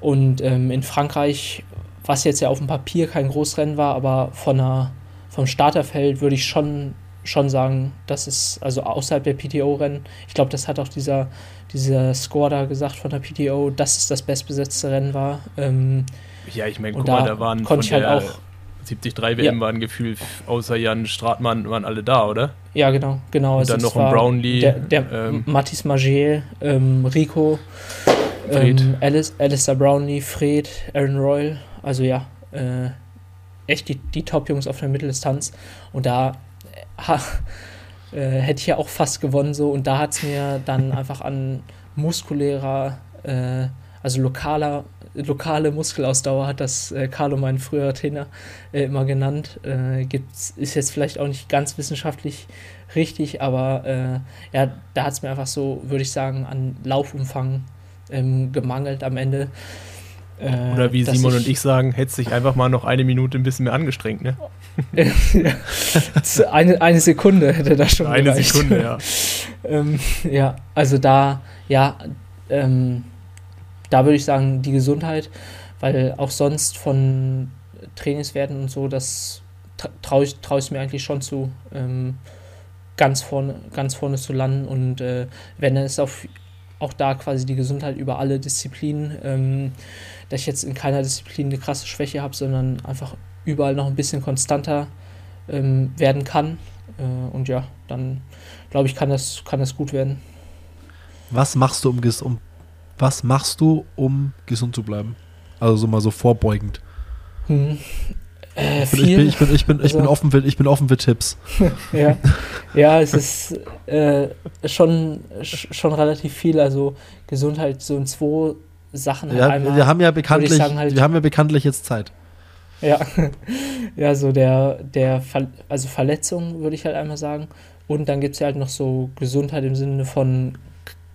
Und ähm, in Frankreich, was jetzt ja auf dem Papier kein Großrennen war, aber von der, vom Starterfeld würde ich schon, schon sagen, dass es, also außerhalb der PTO-Rennen, ich glaube, das hat auch dieser, dieser Score da gesagt von der PTO, dass es das bestbesetzte Rennen war. Ähm, ja, ich meine, guck da mal, da waren konnte ich halt auch 73 WM ja. waren gefühlt außer Jan Stratmann waren alle da, oder? Ja, genau, genau. Und also dann noch ein Brownlee. Der, der ähm, Mathis Magier, ähm, Rico, Fred. Ähm, Alice, Alistair Brownlee, Fred, Aaron Royal, also ja, äh, echt die, die Top-Jungs auf der Mitteldistanz. Und da, ha, äh, hätte ich ja auch fast gewonnen so und da hat es mir dann *laughs* einfach an muskulärer, äh, also lokaler, lokale Muskelausdauer hat das äh, Carlo, mein früherer Trainer, äh, immer genannt. Äh, gibt's, ist jetzt vielleicht auch nicht ganz wissenschaftlich richtig, aber äh, ja, da hat es mir einfach so, würde ich sagen, an Laufumfang ähm, gemangelt am Ende. Äh, Oder wie Simon ich, und ich sagen, hätte sich einfach mal noch eine Minute ein bisschen mehr angestrengt, ne? *laughs* eine, eine Sekunde hätte das schon Eine gereicht. Sekunde, ja. *laughs* ähm, ja, also da, ja, ähm, da würde ich sagen, die Gesundheit, weil auch sonst von Trainingswerten und so, das traue ich, trau ich mir eigentlich schon zu, ähm, ganz, vorne, ganz vorne zu landen. Und äh, wenn, dann ist auf, auch da quasi die Gesundheit über alle Disziplinen. Ähm, dass ich jetzt in keiner Disziplin eine krasse Schwäche habe, sondern einfach überall noch ein bisschen konstanter ähm, werden kann. Äh, und ja, dann glaube ich, kann das, kann das gut werden. Was machst du, um, um was machst du, um gesund zu bleiben? Also so mal so vorbeugend. Hm. Äh, ich, bin, ich, bin, ich, bin, ich, bin, also offen für, ich bin offen für Tipps. *laughs* ja. ja, es ist äh, schon, schon relativ viel. Also Gesundheit so in zwei Sachen halt ja, einmal, Wir haben ja bekanntlich, halt, wir haben ja bekanntlich jetzt Zeit. Ja, *laughs* ja, so der, der Ver also Verletzung würde ich halt einmal sagen. Und dann gibt es ja halt noch so Gesundheit im Sinne von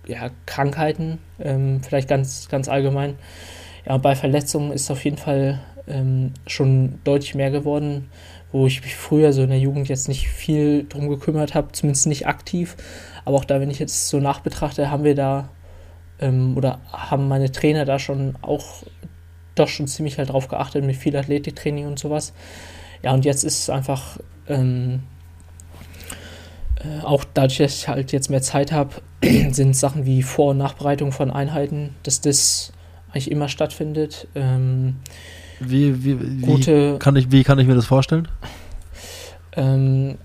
ja, Krankheiten, ähm, vielleicht ganz, ganz allgemein. Ja, bei Verletzungen ist auf jeden Fall ähm, schon deutlich mehr geworden, wo ich mich früher so in der Jugend jetzt nicht viel drum gekümmert habe, zumindest nicht aktiv. Aber auch da, wenn ich jetzt so nachbetrachte, haben wir da ähm, oder haben meine Trainer da schon auch doch schon ziemlich halt drauf geachtet mit viel Athletiktraining und sowas. Ja, und jetzt ist es einfach ähm, äh, auch dadurch, dass ich halt jetzt mehr Zeit habe, *clears throat* sind Sachen wie Vor- und Nachbereitung von Einheiten, dass das eigentlich immer stattfindet. Ähm, wie, wie, wie, gute, kann ich, wie kann ich mir das vorstellen? Ähm,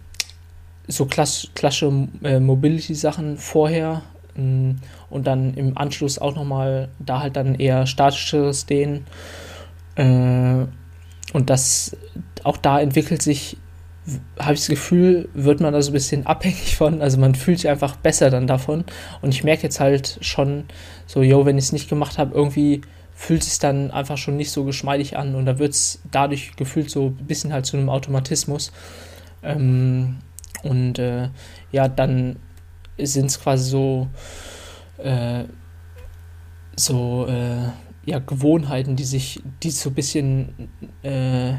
so klassische äh, Mobility-Sachen vorher ähm, und dann im Anschluss auch nochmal da halt dann eher statischeres Dehnen. Äh, und das auch da entwickelt sich, habe ich das Gefühl, wird man da so ein bisschen abhängig von. Also man fühlt sich einfach besser dann davon. Und ich merke jetzt halt schon so, yo, wenn ich es nicht gemacht habe, irgendwie fühlt sich dann einfach schon nicht so geschmeidig an und da wird es dadurch gefühlt so ein bisschen halt zu einem Automatismus. Ähm, und äh, ja, dann sind es quasi so, äh, so äh, ja, Gewohnheiten, die sich, die so ein bisschen, äh,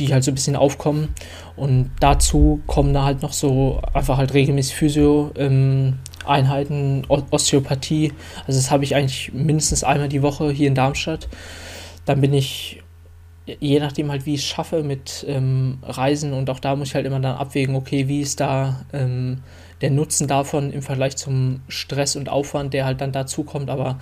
die halt so ein bisschen aufkommen. Und dazu kommen da halt noch so einfach halt regelmäßig Physio. Ähm, Einheiten, Osteopathie. Also das habe ich eigentlich mindestens einmal die Woche hier in Darmstadt. Dann bin ich, je nachdem halt, wie ich es schaffe mit ähm, Reisen und auch da muss ich halt immer dann abwägen, okay, wie ist da ähm, der Nutzen davon im Vergleich zum Stress und Aufwand, der halt dann dazukommt. Aber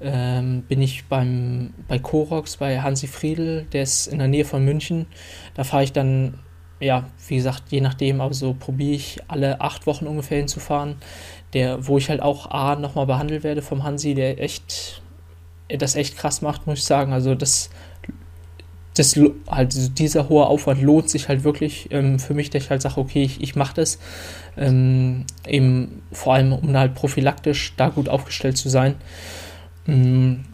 ähm, bin ich beim, bei Korox, bei Hansi Friedel, der ist in der Nähe von München. Da fahre ich dann, ja, wie gesagt, je nachdem, aber so probiere ich alle acht Wochen ungefähr hinzufahren. Der, wo ich halt auch A nochmal behandelt werde vom Hansi, der echt das echt krass macht, muss ich sagen. Also das das, halt dieser hohe Aufwand lohnt sich halt wirklich ähm, für mich, dass ich halt sage, okay, ich, ich mache das. Ähm, eben vor allem, um halt prophylaktisch da gut aufgestellt zu sein. Ähm,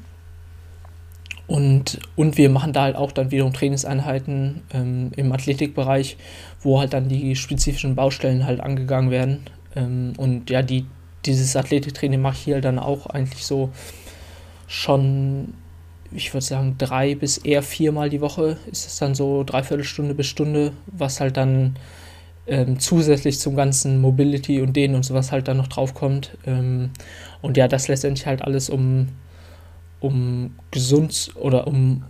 und, und wir machen da halt auch dann wiederum Trainingseinheiten ähm, im Athletikbereich, wo halt dann die spezifischen Baustellen halt angegangen werden. Ähm, und ja, die, dieses Athletiktraining mache ich hier dann auch eigentlich so schon ich würde sagen, drei bis eher viermal die Woche ist es dann so dreiviertel Stunde bis Stunde, was halt dann ähm, zusätzlich zum ganzen Mobility und denen und sowas halt dann noch draufkommt. Ähm, und ja, das letztendlich halt alles, um, um gesund oder um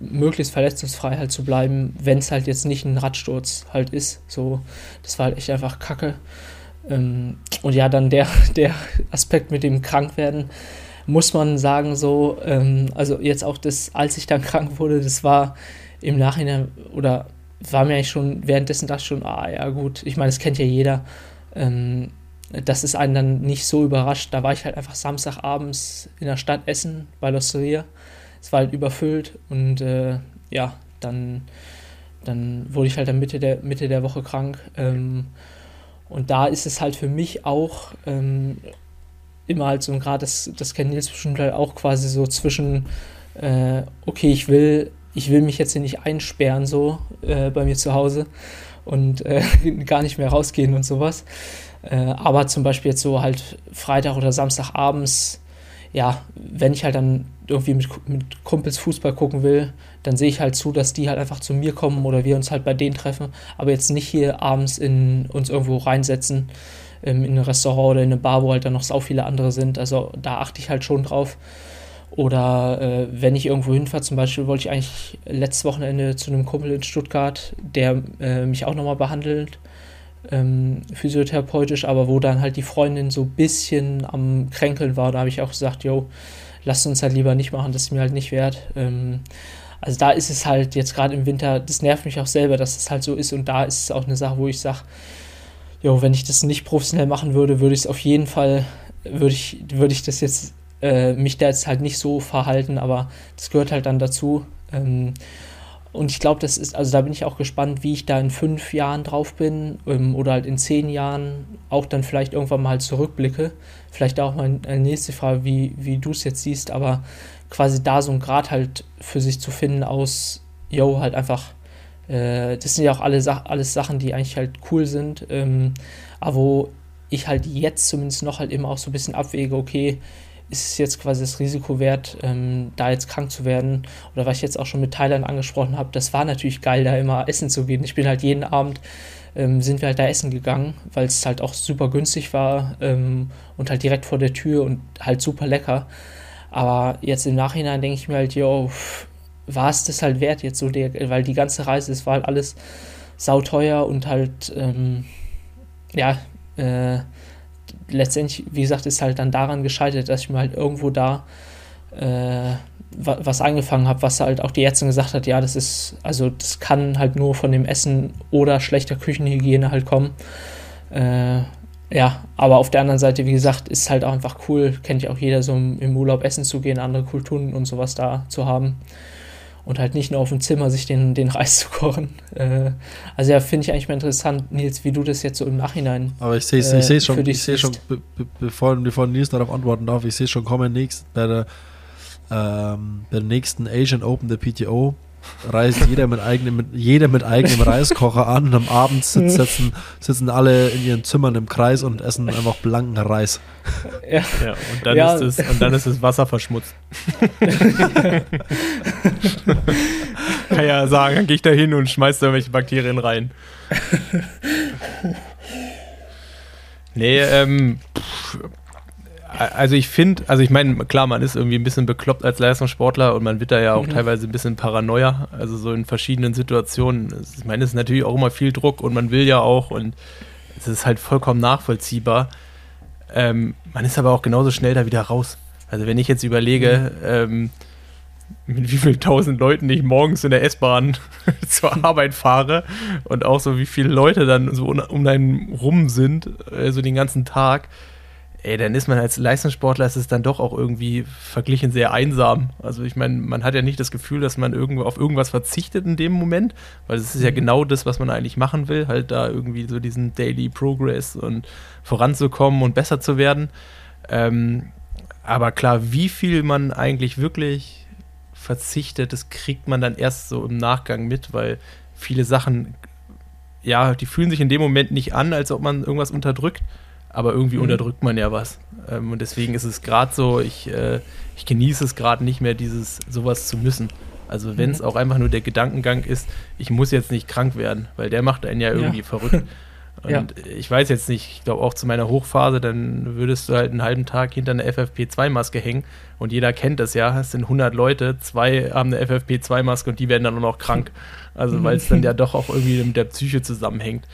möglichst verletzungsfrei halt zu bleiben, wenn es halt jetzt nicht ein Radsturz halt ist. So, das war halt echt einfach Kacke. Ähm, und ja, dann der, *laughs* der Aspekt mit dem Krankwerden muss man sagen, so, ähm, also jetzt auch das, als ich dann *laughs* krank wurde, das war im Nachhinein oder war mir eigentlich schon währenddessen das schon, ah ja gut, ich meine, das kennt ja jeder. Ähm, das ist einen dann nicht so überrascht. Da war ich halt einfach Samstagabends in der Stadt essen bei L'Osteria. Es war halt überfüllt und äh, ja, dann, dann wurde ich halt dann Mitte der, Mitte der Woche krank. Ähm, Und da ist es halt für mich auch ähm, immer halt so ein Grad, das, das kennt Nils bestimmt halt auch quasi so zwischen, äh, okay, ich will, ich will mich jetzt hier nicht einsperren, so äh, bei mir zu Hause und äh, *laughs* gar nicht mehr rausgehen und sowas. Äh, aber zum Beispiel jetzt so halt Freitag oder Samstag abends, ja, wenn ich halt dann irgendwie mit, mit Kumpels Fußball gucken will, dann sehe ich halt zu, dass die halt einfach zu mir kommen oder wir uns halt bei denen treffen, aber jetzt nicht hier abends in uns irgendwo reinsetzen ähm, in ein Restaurant oder in eine Bar, wo halt dann noch so viele andere sind. Also da achte ich halt schon drauf. Oder äh, wenn ich irgendwo hinfahre, zum Beispiel wollte ich eigentlich letztes Wochenende zu einem Kumpel in Stuttgart, der äh, mich auch nochmal behandelt, ähm, physiotherapeutisch, aber wo dann halt die Freundin so ein bisschen am Kränkeln war. Da habe ich auch gesagt, yo, lasst uns halt lieber nicht machen, das ist mir halt nicht wert. Ähm, also da ist es halt jetzt gerade im Winter, das nervt mich auch selber, dass es halt so ist und da ist es auch eine Sache, wo ich sage, jo, wenn ich das nicht professionell machen würde, würde ich es auf jeden Fall, würde ich, würde ich das jetzt, äh, mich da jetzt halt nicht so verhalten, aber das gehört halt dann dazu. Ähm, und ich glaube, das ist, also da bin ich auch gespannt, wie ich da in fünf Jahren drauf bin ähm, oder halt in zehn Jahren auch dann vielleicht irgendwann mal zurückblicke. Vielleicht auch mal eine nächste Frage, wie, wie du es jetzt siehst, aber quasi da so ein Grad halt für sich zu finden aus, yo, halt einfach äh, das sind ja auch alle Sa alles Sachen, die eigentlich halt cool sind, ähm, aber wo ich halt jetzt zumindest noch halt immer auch so ein bisschen abwäge, okay, ist es jetzt quasi das Risiko wert, ähm, da jetzt krank zu werden? Oder was ich jetzt auch schon mit Thailand angesprochen habe, das war natürlich geil, da immer essen zu gehen. Ich bin halt jeden Abend, ähm, sind wir halt da essen gegangen, weil es halt auch super günstig war ähm, und halt direkt vor der Tür und halt super lecker. Aber jetzt im Nachhinein denke ich mir halt, yo, war es das halt wert jetzt so, der, weil die ganze Reise, es war halt alles sauteuer und halt, ähm, ja, äh, letztendlich, wie gesagt, ist halt dann daran gescheitert, dass ich mir halt irgendwo da äh, was angefangen habe, was halt auch die Ärztin gesagt hat, ja, das ist, also das kann halt nur von dem Essen oder schlechter Küchenhygiene halt kommen. Äh, ja, aber auf der anderen Seite, wie gesagt, ist halt auch einfach cool, kennt ja auch jeder, so im Urlaub essen zu gehen, andere Kulturen und sowas da zu haben und halt nicht nur auf dem Zimmer sich den, den Reis *laughs* zu kochen. Äh, also ja, finde ich eigentlich mal interessant, Nils, wie du das jetzt so im Nachhinein. Aber ich sehe äh, ich schon, ich sehe schon, be, be, bevor, bevor Nils darauf antworten darf, ich sehe schon kommen nächst bei der, ähm, bei der nächsten Asian Open der PTO reist jeder mit eigenem, mit, jeder mit eigenem Reiskocher an und am Abend sitzen, sitzen alle in ihren Zimmern im Kreis und essen einfach blanken Reis. Ja, ja und, dann ja. Ist das, und dann ist das Wasser verschmutzt. *laughs* Kann ja sagen, dann gehe ich da hin und schmeiß da irgendwelche Bakterien rein. *laughs* Nee, ähm, pff, also ich finde, also ich meine, klar, man ist irgendwie ein bisschen bekloppt als Leistungssportler und man wird da ja auch mhm. teilweise ein bisschen paranoia, also so in verschiedenen Situationen. Ich meine, es ist natürlich auch immer viel Druck und man will ja auch und es ist halt vollkommen nachvollziehbar. Ähm, man ist aber auch genauso schnell da wieder raus. Also wenn ich jetzt überlege, mhm. ähm, mit wie vielen tausend Leuten ich morgens in der S-Bahn *laughs* zur Arbeit fahre und auch so wie viele Leute dann so um einen rum sind, also den ganzen Tag, ey, dann ist man als Leistungssportler, ist es dann doch auch irgendwie verglichen sehr einsam. Also ich meine, man hat ja nicht das Gefühl, dass man irgendwo auf irgendwas verzichtet in dem Moment, weil es ist ja mhm. genau das, was man eigentlich machen will, halt da irgendwie so diesen Daily Progress und voranzukommen und besser zu werden. Ähm, aber klar, wie viel man eigentlich wirklich verzichtet, das kriegt man dann erst so im Nachgang mit, weil viele Sachen, ja, die fühlen sich in dem Moment nicht an, als ob man irgendwas unterdrückt aber irgendwie mhm. unterdrückt man ja was. Ähm, und deswegen ist es gerade so, ich, äh, ich genieße es gerade nicht mehr, dieses sowas zu müssen. Also wenn es mhm. auch einfach nur der Gedankengang ist, ich muss jetzt nicht krank werden, weil der macht einen ja irgendwie ja. verrückt. *laughs* Und ja. ich weiß jetzt nicht, ich glaube auch zu meiner Hochphase, dann würdest du halt einen halben Tag hinter einer FFP2-Maske hängen und jeder kennt das ja, es sind 100 Leute, zwei haben eine FFP2-Maske und die werden dann nur noch krank. Also weil es dann ja *laughs* doch auch irgendwie mit der Psyche zusammenhängt.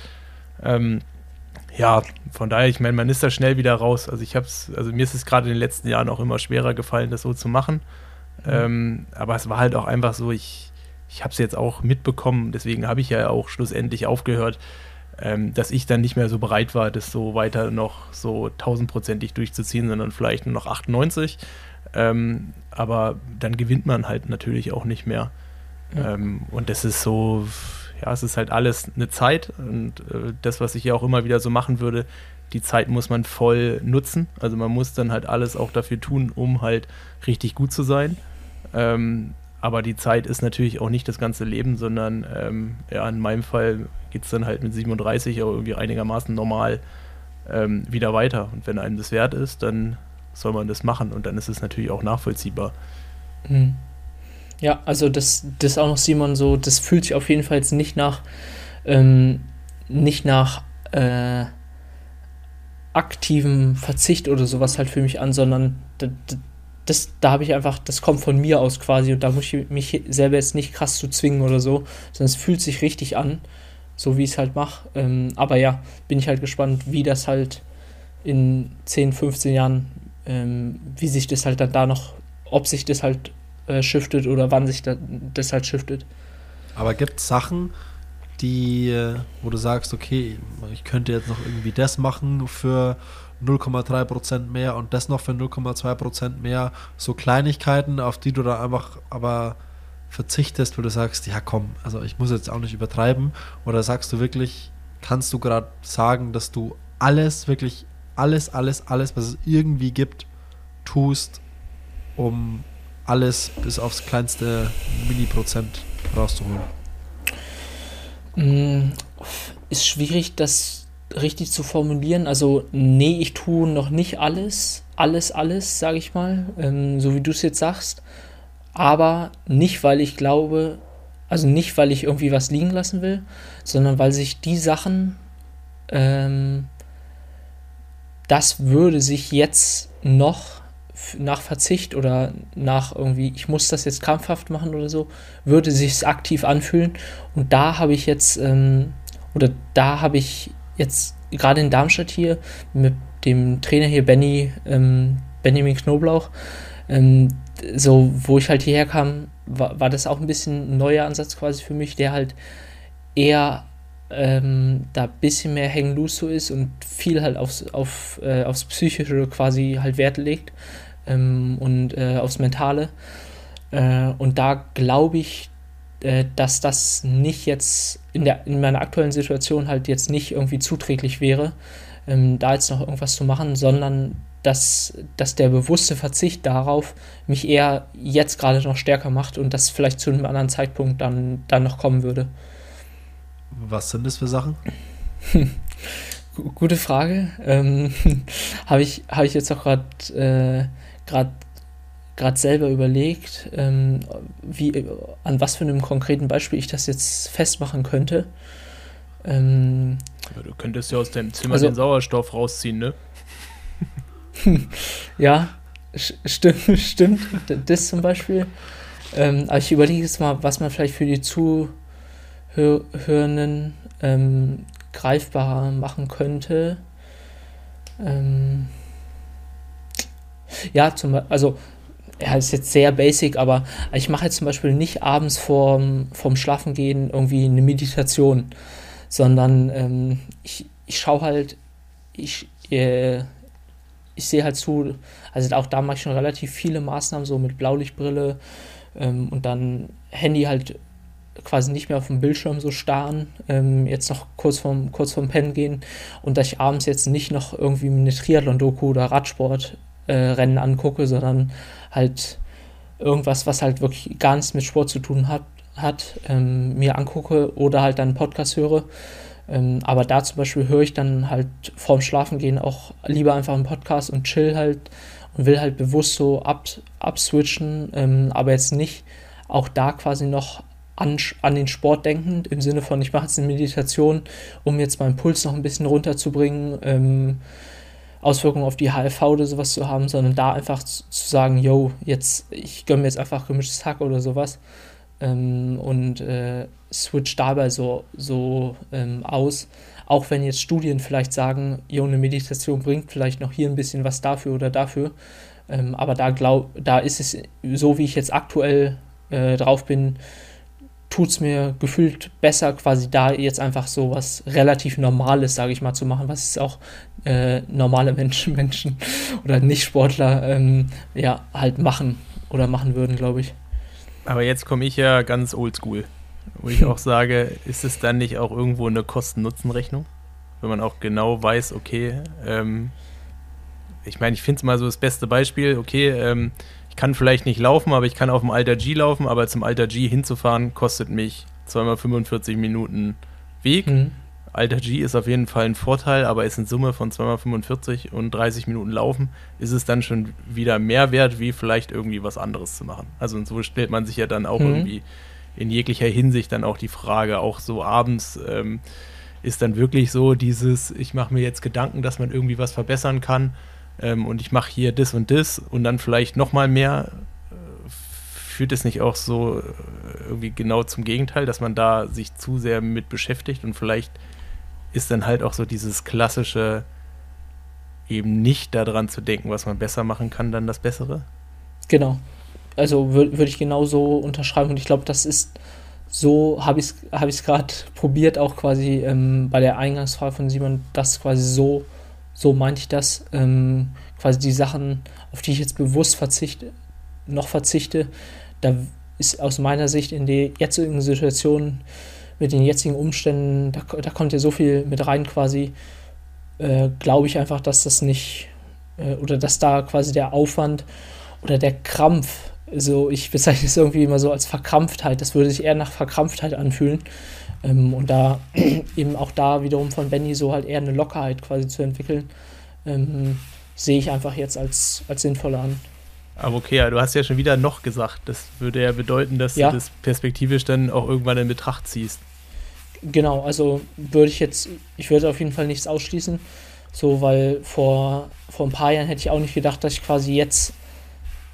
Ähm, ja, von daher, ich meine, man ist da schnell wieder raus. Also ich habe es, also mir ist es gerade in den letzten Jahren auch immer schwerer gefallen, das so zu machen. Mhm. Ähm, aber es war halt auch einfach so, ich, ich habe es jetzt auch mitbekommen, deswegen habe ich ja auch schlussendlich aufgehört, ähm, dass ich dann nicht mehr so bereit war, das so weiter noch so tausendprozentig durchzuziehen, sondern vielleicht nur noch 98. Ähm, aber dann gewinnt man halt natürlich auch nicht mehr. Mhm. und das ist so, ja, es ist halt alles eine Zeit und äh, das, was ich ja auch immer wieder so machen würde, die Zeit muss man voll nutzen. Also man muss dann halt alles auch dafür tun, um halt richtig gut zu sein. Ähm, aber die Zeit ist natürlich auch nicht das ganze Leben, sondern ähm, ja, in meinem Fall geht es dann halt mit 37 auch irgendwie einigermaßen normal ähm, wieder weiter. Und wenn einem das wert ist, dann soll man das machen und dann ist es natürlich auch nachvollziehbar. Mhm. Ja, also das, das auch noch Simon so, das fühlt sich auf jeden Fall jetzt nicht nach, ähm, nicht nach äh, aktivem Verzicht oder sowas halt für mich an, sondern das, das da habe ich einfach, das kommt von mir aus quasi und da muss ich mich selber jetzt nicht krass zu zwingen oder so, sondern es fühlt sich richtig an, so wie ich es halt mache. Ähm, aber ja, bin ich halt gespannt, wie das halt in 10, 15 Jahren, ähm, wie sich das halt dann da noch, ob sich das halt äh, shiftet oder wann sich da, das halt shiftet. Aber gibt es Sachen, die, äh, wo du sagst, okay, ich könnte jetzt noch irgendwie das machen für 0,3% mehr und das noch für 0,2% mehr, so Kleinigkeiten, auf die du dann einfach aber verzichtest, wo du sagst, ja komm, also ich muss jetzt auch nicht übertreiben, oder sagst du wirklich, kannst du gerade sagen, dass du alles, wirklich alles, alles, alles, was es irgendwie gibt, tust, um alles bis aufs kleinste Mini-Prozent rauszuholen? Mm, ist schwierig, das richtig zu formulieren. Also, nee, ich tue noch nicht alles, alles, alles, sage ich mal, ähm, so wie du es jetzt sagst. Aber nicht, weil ich glaube, also nicht, weil ich irgendwie was liegen lassen will, sondern weil sich die Sachen, ähm, das würde sich jetzt noch nach Verzicht oder nach irgendwie, ich muss das jetzt krampfhaft machen oder so, würde sich aktiv anfühlen. Und da habe ich jetzt, ähm, oder da habe ich jetzt gerade in Darmstadt hier mit dem Trainer hier Benny, ähm, Benjamin Knoblauch, ähm, so wo ich halt hierher kam, war, war das auch ein bisschen ein neuer Ansatz quasi für mich, der halt eher ähm, da ein bisschen mehr hängen loose so ist und viel halt aufs, auf, äh, aufs Psychische quasi halt Wert legt ähm, und äh, aufs Mentale. Äh, und da glaube ich, äh, dass das nicht jetzt in, der, in meiner aktuellen Situation halt jetzt nicht irgendwie zuträglich wäre, ähm, da jetzt noch irgendwas zu machen, sondern dass, dass der bewusste Verzicht darauf mich eher jetzt gerade noch stärker macht und das vielleicht zu einem anderen Zeitpunkt dann, dann noch kommen würde. Was sind das für Sachen? *laughs* Gute Frage. Ähm, *laughs* Habe ich, hab ich jetzt auch gerade äh, gerade gerade selber überlegt, ähm, wie, an was für einem konkreten Beispiel ich das jetzt festmachen könnte. Ähm, ja, du könntest ja aus deinem Zimmer also, den Sauerstoff rausziehen, ne? *laughs* ja, stimmt, *laughs* stimmt. Das zum Beispiel. Ähm, aber ich überlege jetzt mal, was man vielleicht für die Zuhörenden ähm, greifbarer machen könnte. Ähm, ja, zum also ja, ist jetzt sehr basic, aber ich mache jetzt zum Beispiel nicht abends vorm, vorm Schlafengehen irgendwie eine Meditation, sondern ähm, ich, ich schaue halt, ich, äh, ich sehe halt zu, also auch da mache ich schon relativ viele Maßnahmen, so mit Blaulichtbrille ähm, und dann Handy halt quasi nicht mehr auf dem Bildschirm so starren, ähm, jetzt noch kurz vorm, kurz vorm Pennen gehen und dass ich abends jetzt nicht noch irgendwie eine Triathlon-Doku oder Radsport äh, Rennen angucke, sondern halt irgendwas, was halt wirklich gar nichts mit Sport zu tun hat, hat ähm, mir angucke oder halt dann einen Podcast höre. Ähm, aber da zum Beispiel höre ich dann halt vorm Schlafengehen auch lieber einfach einen Podcast und chill halt und will halt bewusst so ab, abswitchen, ähm, aber jetzt nicht auch da quasi noch an, an den Sport denkend, im Sinne von, ich mache jetzt eine Meditation, um jetzt meinen Puls noch ein bisschen runterzubringen, ähm, Auswirkungen auf die HLV oder sowas zu haben, sondern da einfach zu, zu sagen, yo, jetzt, ich gönne mir jetzt einfach gemischtes Hack oder sowas ähm, und äh, switch dabei so, so ähm, aus. Auch wenn jetzt Studien vielleicht sagen, yo, eine Meditation bringt vielleicht noch hier ein bisschen was dafür oder dafür. Ähm, aber da, glaub, da ist es so, wie ich jetzt aktuell äh, drauf bin, tut es mir gefühlt besser, quasi da jetzt einfach so was relativ Normales, sage ich mal, zu machen, was auch äh, normale Menschen, *laughs* Menschen oder Nicht-Sportler ähm, ja halt machen oder machen würden, glaube ich. Aber jetzt komme ich ja ganz oldschool. wo ich auch *laughs* sage, ist es dann nicht auch irgendwo eine Kosten-Nutzen-Rechnung? Wenn man auch genau weiß, okay, ähm, ich meine, ich finde es mal so das beste Beispiel, okay, ähm, ich kann vielleicht nicht laufen, aber ich kann auf dem Alter G laufen, aber zum Alter G hinzufahren kostet mich zweimal 45 Minuten Weg. Mhm. Alter G ist auf jeden Fall ein Vorteil, aber ist in Summe von 2x45 und 30 Minuten Laufen, ist es dann schon wieder mehr wert, wie vielleicht irgendwie was anderes zu machen. Also und so stellt man sich ja dann auch mhm. irgendwie in jeglicher Hinsicht dann auch die Frage, auch so abends ähm, ist dann wirklich so dieses, ich mache mir jetzt Gedanken, dass man irgendwie was verbessern kann ähm, und ich mache hier das und das und dann vielleicht nochmal mehr führt es nicht auch so äh, irgendwie genau zum Gegenteil, dass man da sich zu sehr mit beschäftigt und vielleicht ist dann halt auch so dieses klassische, eben nicht daran zu denken, was man besser machen kann, dann das Bessere? Genau. Also würde würd ich genau so unterschreiben und ich glaube, das ist so, habe ich es hab gerade probiert, auch quasi ähm, bei der Eingangsfrage von Simon, das quasi so, so meinte ich das, ähm, quasi die Sachen, auf die ich jetzt bewusst verzichte, noch verzichte, da ist aus meiner Sicht in der jetzigen Situation mit den jetzigen Umständen, da, da kommt ja so viel mit rein quasi, äh, glaube ich einfach, dass das nicht, äh, oder dass da quasi der Aufwand oder der Krampf, so ich bezeichne es irgendwie immer so als Verkrampftheit, das würde sich eher nach Verkrampftheit anfühlen. Ähm, und da *clears throat* eben auch da wiederum von Benny so halt eher eine Lockerheit quasi zu entwickeln, ähm, sehe ich einfach jetzt als, als sinnvoller an. Aber okay, du hast ja schon wieder noch gesagt. Das würde ja bedeuten, dass ja. du das perspektivisch dann auch irgendwann in Betracht ziehst. Genau, also würde ich jetzt, ich würde auf jeden Fall nichts ausschließen. So, weil vor, vor ein paar Jahren hätte ich auch nicht gedacht, dass ich quasi jetzt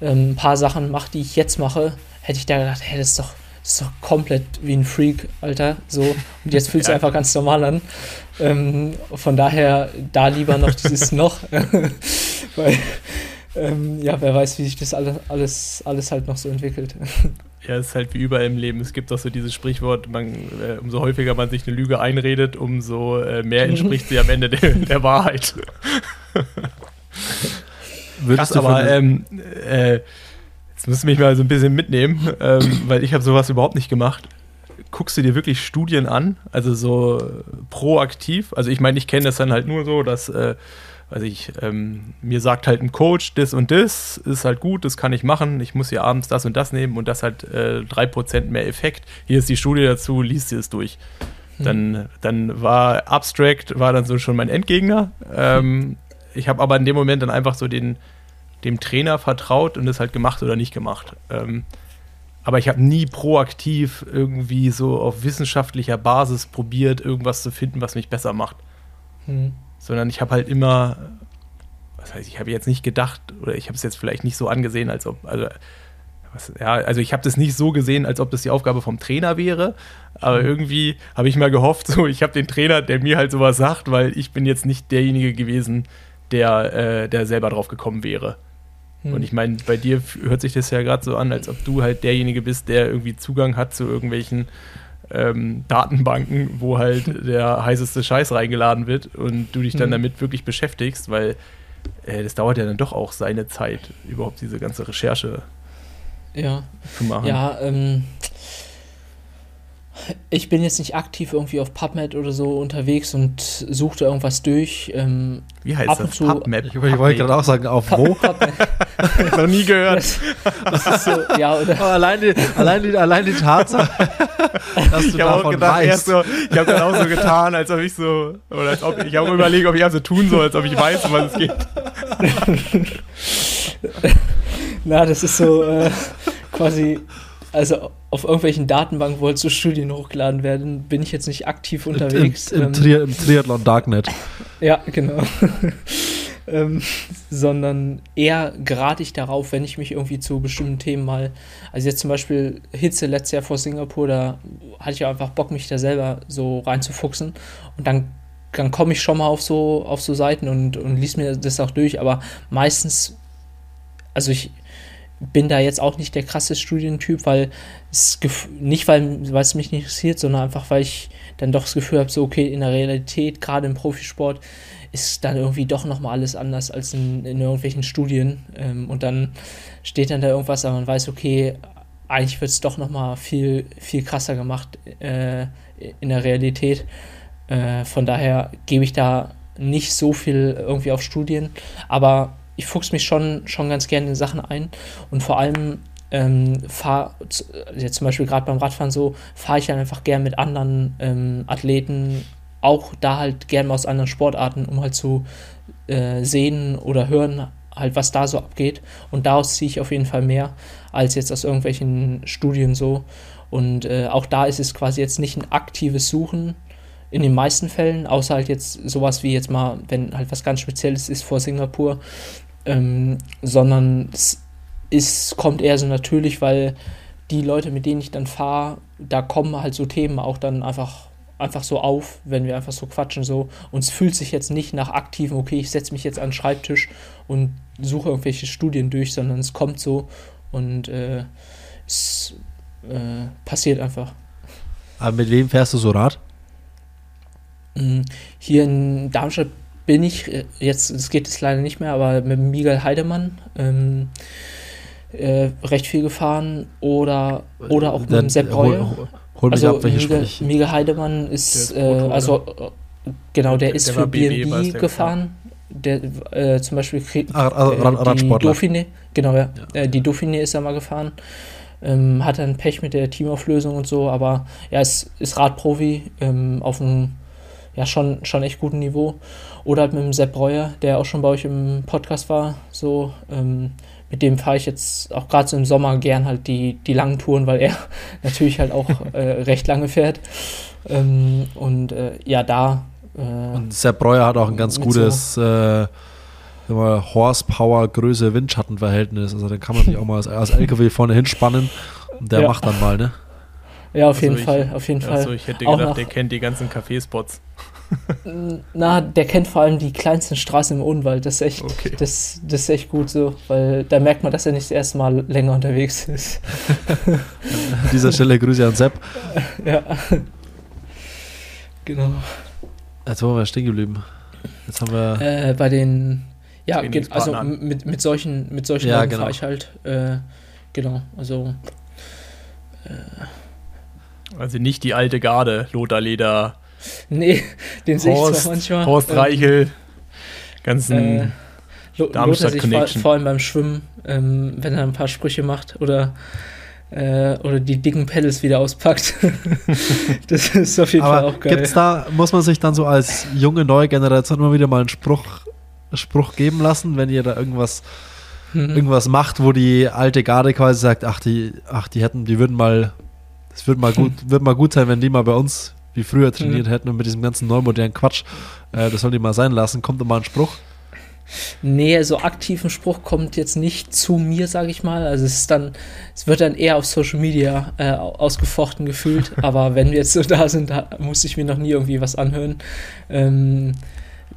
ähm, ein paar Sachen mache, die ich jetzt mache. Hätte ich da gedacht, hey, das ist doch, das ist doch komplett wie ein Freak, Alter. So, und jetzt fühlt es *laughs* ja. einfach ganz normal an. Ähm, von daher da lieber noch dieses *laughs* noch. *laughs* weil ähm, ja, wer weiß, wie sich das alles, alles, alles halt noch so entwickelt. Ja, es ist halt wie überall im Leben. Es gibt auch so dieses Sprichwort, man, äh, umso häufiger man sich eine Lüge einredet, umso äh, mehr entspricht sie am Ende der, der Wahrheit. Würdest Krass, aber ähm, äh, jetzt musst du mich mal so ein bisschen mitnehmen, ähm, weil ich habe sowas überhaupt nicht gemacht. Guckst du dir wirklich Studien an, also so proaktiv? Also ich meine, ich kenne das dann halt nur so, dass äh, weiß ich, ähm, mir sagt halt ein Coach, das und das ist halt gut, das kann ich machen, ich muss hier abends das und das nehmen und das hat äh, 3% mehr Effekt. Hier ist die Studie dazu, liest sie es durch. Hm. Dann, dann war Abstract, war dann so schon mein Endgegner. Ähm, ich habe aber in dem Moment dann einfach so den, dem Trainer vertraut und das halt gemacht oder nicht gemacht. Ähm, aber ich habe nie proaktiv irgendwie so auf wissenschaftlicher Basis probiert, irgendwas zu finden, was mich besser macht. Hm sondern ich habe halt immer, was heißt, ich habe jetzt nicht gedacht, oder ich habe es jetzt vielleicht nicht so angesehen, als ob, also, was, ja, also ich habe das nicht so gesehen, als ob das die Aufgabe vom Trainer wäre, aber mhm. irgendwie habe ich mal gehofft, so, ich habe den Trainer, der mir halt sowas sagt, weil ich bin jetzt nicht derjenige gewesen, der, äh, der selber drauf gekommen wäre. Mhm. Und ich meine, bei dir hört sich das ja gerade so an, als ob du halt derjenige bist, der irgendwie Zugang hat zu irgendwelchen ähm, Datenbanken, wo halt *laughs* der heißeste Scheiß reingeladen wird und du dich dann mhm. damit wirklich beschäftigst, weil äh, das dauert ja dann doch auch seine Zeit, überhaupt diese ganze Recherche ja. zu machen. Ja, ähm, ich bin jetzt nicht aktiv irgendwie auf PubMed oder so unterwegs und suche da irgendwas durch. Ähm, Wie heißt das? Zu, PubMed? Ich, ich wollte gerade auch sagen, auf wo? *laughs* *laughs* Noch nie gehört. Das, das ist so, ja, oder? Aber allein die, allein die, allein die Tatsache, *laughs* dass du ich davon gedacht, weißt. So, ich habe dann auch so getan, als ob ich so, oder als ob, ich habe überlegt, ob ich also tun soll, als ob ich weiß, um was es geht. Na, das ist so äh, quasi also auf irgendwelchen Datenbanken, wo halt so Studien hochgeladen werden, bin ich jetzt nicht aktiv unterwegs. Im, im, Tri im Triathlon Darknet. Ja, genau. *laughs* ähm, sondern eher gerate ich darauf, wenn ich mich irgendwie zu bestimmten Themen mal, also jetzt zum Beispiel Hitze letztes Jahr vor Singapur, da hatte ich einfach Bock, mich da selber so reinzufuchsen und dann dann komme ich schon mal auf so, auf so Seiten und, und lies mir das auch durch, aber meistens, also ich, bin da jetzt auch nicht der krasse Studientyp, weil es nicht, weil, es mich nicht interessiert, sondern einfach, weil ich dann doch das Gefühl habe, so, okay, in der Realität, gerade im Profisport, ist dann irgendwie doch nochmal alles anders als in, in irgendwelchen Studien. Ähm, und dann steht dann da irgendwas, aber man weiß, okay, eigentlich wird es doch nochmal viel, viel krasser gemacht äh, in der Realität. Äh, von daher gebe ich da nicht so viel irgendwie auf Studien, aber ich fuchs mich schon, schon ganz gerne in Sachen ein und vor allem ähm, fahre, jetzt zum Beispiel gerade beim Radfahren so, fahre ich dann einfach gern mit anderen ähm, Athleten, auch da halt gern aus anderen Sportarten, um halt zu äh, sehen oder hören, halt was da so abgeht. Und daraus ziehe ich auf jeden Fall mehr als jetzt aus irgendwelchen Studien so. Und äh, auch da ist es quasi jetzt nicht ein aktives Suchen in den meisten Fällen, außer halt jetzt sowas wie jetzt mal, wenn halt was ganz Spezielles ist vor Singapur, ähm, sondern es ist, kommt eher so natürlich, weil die Leute, mit denen ich dann fahre, da kommen halt so Themen auch dann einfach, einfach so auf, wenn wir einfach so quatschen so. Und es fühlt sich jetzt nicht nach aktiven, okay, ich setze mich jetzt an den Schreibtisch und suche irgendwelche Studien durch, sondern es kommt so und äh, es äh, passiert einfach. Aber mit wem fährst du so Rad? Mm, hier in Darmstadt bin ich äh, jetzt, es geht jetzt leider nicht mehr, aber mit Miguel Heidemann ähm, äh, recht viel gefahren oder, oder auch mit dem Sepp Reue. Hol, hol, mich also ab, welche Miguel, Miguel Heidemann ist, ist äh, also äh, genau, der, der ist der für BNB gefahren. Der, äh, zum Beispiel ah, äh, die Dauphiné, genau, ja. ja. die Dauphiné ist er mal gefahren. Ähm, hat dann Pech mit der Teamauflösung und so, aber ja, ist, ist Radprofi ähm, auf einem ja, schon, schon echt guten Niveau. Oder halt mit dem Sepp Breuer, der auch schon bei euch im Podcast war. So, ähm, mit dem fahre ich jetzt auch gerade so im Sommer gern halt die, die langen Touren, weil er *laughs* natürlich halt auch *laughs* äh, recht lange fährt. Ähm, und äh, ja, da. Äh, und Sepp Breuer hat auch ein ganz gutes so, äh, Horsepower, Größe, Windschattenverhältnis. Also da kann man sich auch mal als, als LKW vorne hinspannen und der ja. macht dann mal, ne? Ja, auf also jeden ich, Fall, auf jeden Fall. Also ich hätte gedacht, der kennt die ganzen Kaffeespots. *laughs* Na, der kennt vor allem die kleinsten Straßen im Unwald. Das ist echt, okay. das, das ist echt gut so, weil da merkt man, dass er nicht das erste Mal länger unterwegs ist. *laughs* An dieser Stelle Grüße an Sepp. *laughs* Ja. Genau. Jetzt waren wir stehen geblieben. Jetzt haben wir. Äh, bei den. Ja, also mit, mit solchen, mit solchen ja, genau. fahre ich halt. Äh, genau, also. Äh, also nicht die alte Garde, Lothar Leder. Nee, den sehe ich zwar manchmal. Horst ähm, Reichel, ganzen äh, Darmstadt Connection. Vor, vor, allem beim Schwimmen, ähm, wenn er ein paar Sprüche macht oder äh, oder die dicken Pedals wieder auspackt. *laughs* das ist auf jeden Aber Fall auch geil. Gibt's da, muss man sich dann so als junge neue Generation immer wieder mal einen Spruch, Spruch geben lassen, wenn ihr da irgendwas, mhm. irgendwas macht, wo die alte Garde quasi sagt, ach, die, ach, die hätten, die würden mal es wird mal gut, *laughs* wird mal gut sein, wenn die mal bei uns wie früher trainiert mhm. hätten und mit diesem ganzen neumodernen Quatsch. Äh, das soll die mal sein lassen. Kommt immer ein Spruch? Nee, so aktiven Spruch kommt jetzt nicht zu mir, sage ich mal. Also es ist dann, es wird dann eher auf Social Media äh, ausgefochten gefühlt. *laughs* Aber wenn wir jetzt so da sind, da muss ich mir noch nie irgendwie was anhören. Ähm,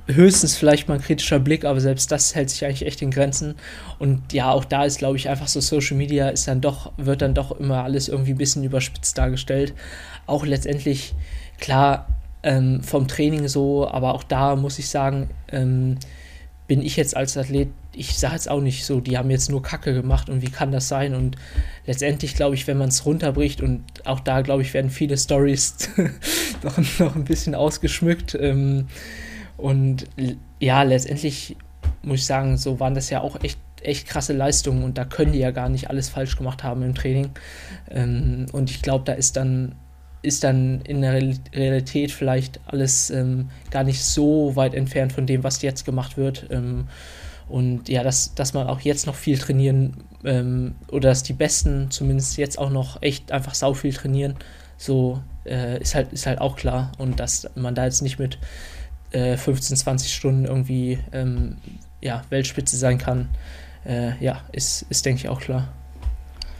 höchstens vielleicht mal ein kritischer Blick, aber selbst das hält sich eigentlich echt in Grenzen. Und ja, auch da ist, glaube ich, einfach so Social Media ist dann doch, wird dann doch immer alles irgendwie ein bisschen überspitzt dargestellt. Auch letztendlich, klar, ähm, vom Training so, aber auch da muss ich sagen, ähm, bin ich jetzt als Athlet, ich sage jetzt auch nicht so, die haben jetzt nur Kacke gemacht und wie kann das sein? Und letztendlich glaube ich, wenn man es runterbricht und auch da glaube ich, werden viele Stories *laughs* noch, noch ein bisschen ausgeschmückt. Ähm, und ja, letztendlich muss ich sagen, so waren das ja auch echt, echt krasse Leistungen und da können die ja gar nicht alles falsch gemacht haben im Training. Ähm, und ich glaube, da ist dann, ist dann in der Realität vielleicht alles ähm, gar nicht so weit entfernt von dem, was jetzt gemacht wird. Ähm, und ja, dass, dass man auch jetzt noch viel trainieren ähm, oder dass die Besten zumindest jetzt auch noch echt einfach sau viel trainieren, so äh, ist, halt, ist halt auch klar. Und dass man da jetzt nicht mit 15, äh, 20 Stunden irgendwie ähm, ja, Weltspitze sein kann, äh, ja, ist, ist, denke ich, auch klar.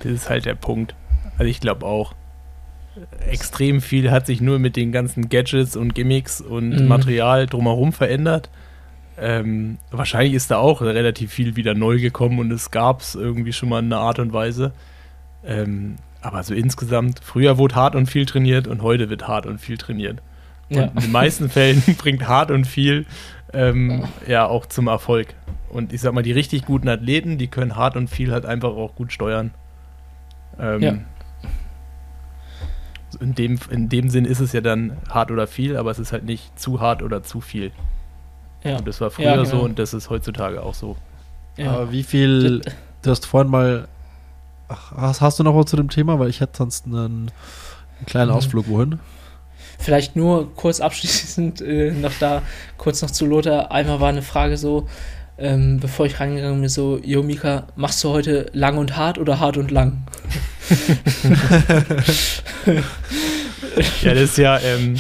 Das ist halt der Punkt. Also ich glaube auch, extrem viel hat sich nur mit den ganzen Gadgets und Gimmicks und mhm. Material drumherum verändert. Ähm, wahrscheinlich ist da auch relativ viel wieder neu gekommen und es gab es irgendwie schon mal in einer Art und Weise. Ähm, aber so insgesamt, früher wurde hart und viel trainiert und heute wird hart und viel trainiert. Und ja. in den meisten Fällen *laughs* bringt hart und viel ähm, ja auch zum Erfolg. Und ich sag mal, die richtig guten Athleten, die können hart und viel halt einfach auch gut steuern. Ähm, ja. in, dem, in dem Sinn ist es ja dann hart oder viel, aber es ist halt nicht zu hart oder zu viel. Ja. Und das war früher ja, genau. so und das ist heutzutage auch so. Ja. Aber wie viel, du hast vorhin mal, ach, hast, hast, du noch was zu dem Thema? Weil ich hätte sonst einen, einen kleinen mhm. Ausflug wohin. Vielleicht nur kurz abschließend äh, noch da, kurz noch zu Lothar. Einmal war eine Frage so, ähm, bevor ich reingegangen bin, so, Jo Mika, machst du heute lang und hart oder hart und lang? ja, das ist ja ähm,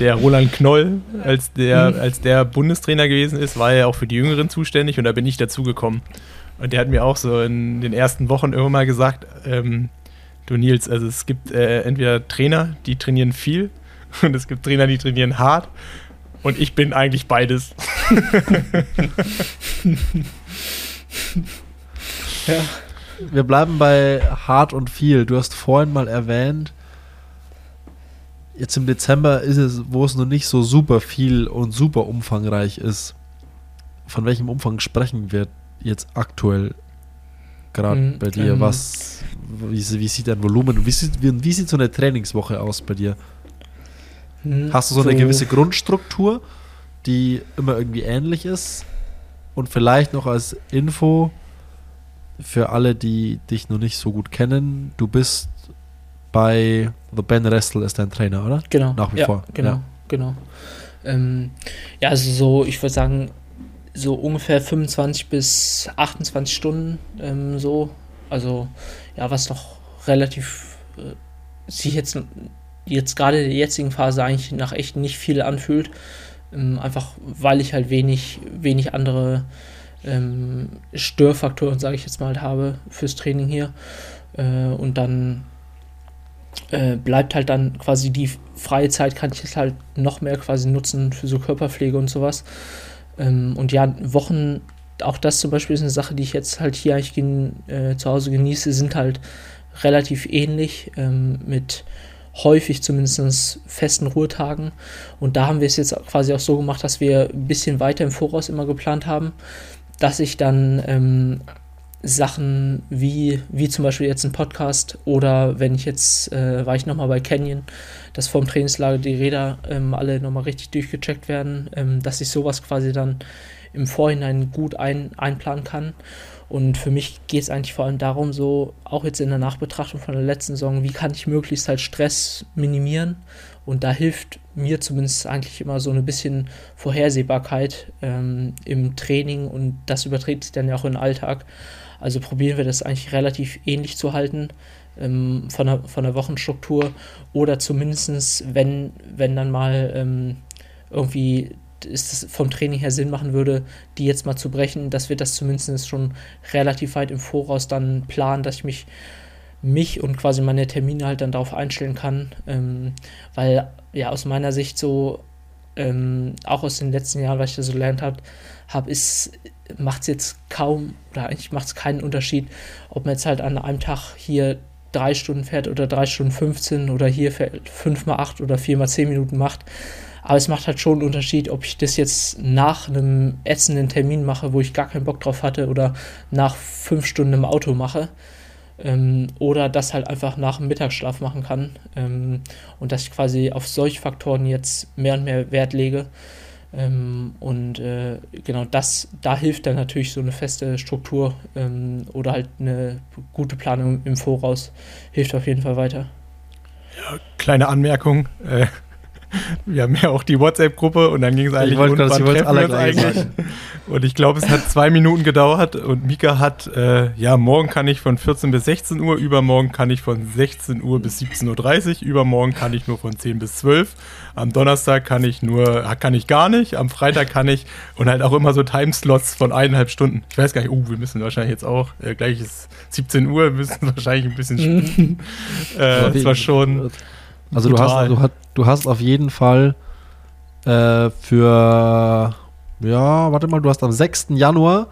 der Roland Knoll, als der, mhm. als der Bundestrainer gewesen ist, war er auch für die Jüngeren zuständig und da bin ich dazugekommen. Und der hat mir auch so in den ersten Wochen irgendwann mal gesagt, ähm, du Nils, also es gibt äh, entweder Trainer, die trainieren viel *laughs* und es gibt Trainer, die trainieren hart und ich bin eigentlich beides. *laughs* ja. Wir bleiben bei hart und viel. Du hast vorhin mal erwähnt, jetzt im Dezember ist es, wo es noch nicht so super viel und super umfangreich ist. Von welchem Umfang sprechen wir jetzt aktuell gerade mhm, bei dir? Ähm, Was, wie, wie, sieht dein Volumen, wie sieht, wie, wie sieht so eine Trainingswoche aus bei dir? Mhm, Hast du so, so eine gewisse Grundstruktur, die immer irgendwie ähnlich ist? Und vielleicht noch als Info für alle, die dich noch nicht so gut kennen, du bist bei The Ben Restel ist dein Trainer, oder? Genau. Nach wie ja, vor. Genau, ja. genau. Ähm, ja, also so, ich würde sagen, so ungefähr 25 bis 28 Stunden ähm, so. Also ja, was noch relativ äh, sich jetzt, jetzt gerade in der jetzigen Phase eigentlich nach echt nicht viel anfühlt. Ähm, einfach weil ich halt wenig, wenig andere ähm, Störfaktoren, sage ich jetzt mal, habe fürs Training hier. Äh, und dann äh, bleibt halt dann quasi die freie Zeit, kann ich es halt noch mehr quasi nutzen für so Körperpflege und sowas. Ähm, und ja, Wochen, auch das zum Beispiel ist eine Sache, die ich jetzt halt hier eigentlich äh, zu Hause genieße, sind halt relativ ähnlich ähm, mit häufig zumindest festen Ruhetagen. Und da haben wir es jetzt quasi auch so gemacht, dass wir ein bisschen weiter im Voraus immer geplant haben, dass ich dann ähm, Sachen wie, wie zum Beispiel jetzt ein Podcast oder wenn ich jetzt, äh, war ich nochmal bei Canyon, dass vorm Trainingslager die Räder ähm, alle nochmal richtig durchgecheckt werden, ähm, dass ich sowas quasi dann im Vorhinein gut ein, einplanen kann. Und für mich geht es eigentlich vor allem darum, so auch jetzt in der Nachbetrachtung von der letzten Saison, wie kann ich möglichst halt Stress minimieren. Und da hilft mir zumindest eigentlich immer so ein bisschen Vorhersehbarkeit ähm, im Training und das überträgt sich dann ja auch in den Alltag. Also probieren wir das eigentlich relativ ähnlich zu halten ähm, von, der, von der Wochenstruktur oder zumindest, wenn, wenn dann mal ähm, irgendwie es vom Training her Sinn machen würde, die jetzt mal zu brechen, dass wir das zumindest schon relativ weit im Voraus dann planen, dass ich mich mich und quasi meine Termine halt dann darauf einstellen kann, ähm, weil ja aus meiner Sicht so ähm, auch aus den letzten Jahren, was ich da so gelernt habe, hab, ist macht es jetzt kaum oder eigentlich macht es keinen Unterschied, ob man jetzt halt an einem Tag hier drei Stunden fährt oder drei Stunden 15 oder hier fünf mal acht oder vier mal zehn Minuten macht. Aber es macht halt schon einen Unterschied, ob ich das jetzt nach einem ätzenden Termin mache, wo ich gar keinen Bock drauf hatte, oder nach fünf Stunden im Auto mache. Ähm, oder das halt einfach nach dem Mittagsschlaf machen kann. Ähm, und dass ich quasi auf solche Faktoren jetzt mehr und mehr Wert lege. Ähm, und äh, genau das, da hilft dann natürlich so eine feste Struktur ähm, oder halt eine gute Planung im Voraus, hilft auf jeden Fall weiter. Ja, kleine Anmerkung. Äh, wir haben ja auch die WhatsApp-Gruppe und dann ging es eigentlich ich wollte, das, ich alle eigentlich. Und ich glaube, es hat zwei Minuten gedauert und Mika hat, äh, ja, morgen kann ich von 14 bis 16 Uhr, übermorgen kann ich von 16 Uhr bis 17.30 Uhr, übermorgen kann ich nur von 10 bis 12. Am Donnerstag kann ich nur, kann ich gar nicht, am Freitag kann ich und halt auch immer so Timeslots von eineinhalb Stunden. Ich weiß gar nicht, oh, wir müssen wahrscheinlich jetzt auch, äh, gleich ist 17 Uhr, wir müssen *laughs* wahrscheinlich ein bisschen spielen. *laughs* äh, das war schon also du hast, du, hast, du hast auf jeden Fall äh, für, ja, warte mal, du hast am 6. Januar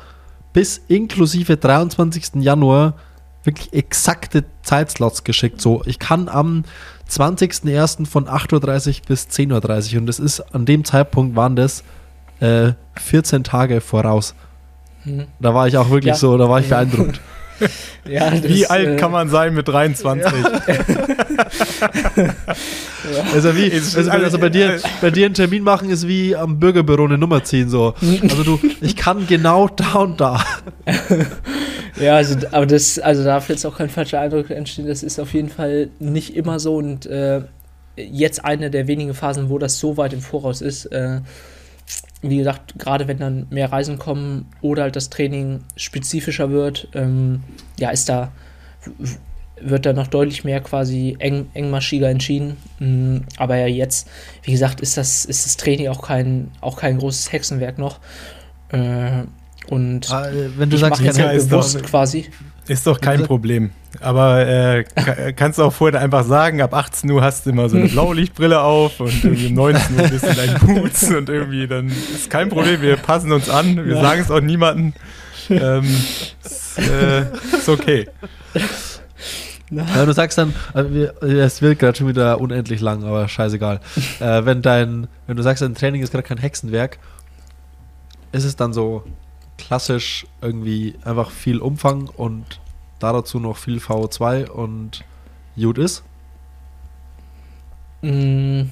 bis inklusive 23. Januar wirklich exakte Zeitslots geschickt. So, ich kann am 20.01. von 8.30 Uhr bis 10.30 Uhr und das ist, an dem Zeitpunkt waren das äh, 14 Tage voraus. Hm. Da war ich auch wirklich ja. so, da war ich beeindruckt. *laughs* Ja, das, Wie alt äh, kann man sein mit 23? *laughs* Also wie, also, also bei dir, bei dir einen Termin machen ist wie am Bürgerbüro eine Nummer ziehen so. Also du, ich kann genau da und da. Ja, also, aber das, also darf jetzt auch kein falscher Eindruck entstehen. Das ist auf jeden Fall nicht immer so und äh, jetzt eine der wenigen Phasen, wo das so weit im Voraus ist. Äh, wie gesagt, gerade wenn dann mehr Reisen kommen oder halt das Training spezifischer wird, ähm, ja, ist da wird da noch deutlich mehr quasi eng, engmaschiger entschieden. Mm, Aber ja, jetzt, wie gesagt, ist das, ist das Training auch kein, auch kein großes Hexenwerk noch. Äh, und Ah, äh, Wenn du ich sagst, ja, halt bewusst quasi. Ist doch kein Also- Problem. Aber äh, ka- kannst du auch vorher einfach sagen, ab 18 Uhr hast du immer so eine *laughs* Blaulichtbrille auf und irgendwie um 19 Uhr bist du in deinen Boots und irgendwie dann ist kein Problem, wir passen uns an, wir Ja. sagen es auch niemandem. Ähm, ist, äh, ist okay. Ja, du sagst dann, äh, es wird gerade schon wieder unendlich lang, aber scheißegal. äh, wenn dein, wenn du sagst, dein Training ist gerade kein Hexenwerk, ist es dann so klassisch irgendwie einfach viel Umfang und da dazu noch viel VO2 und gut ist? Mm,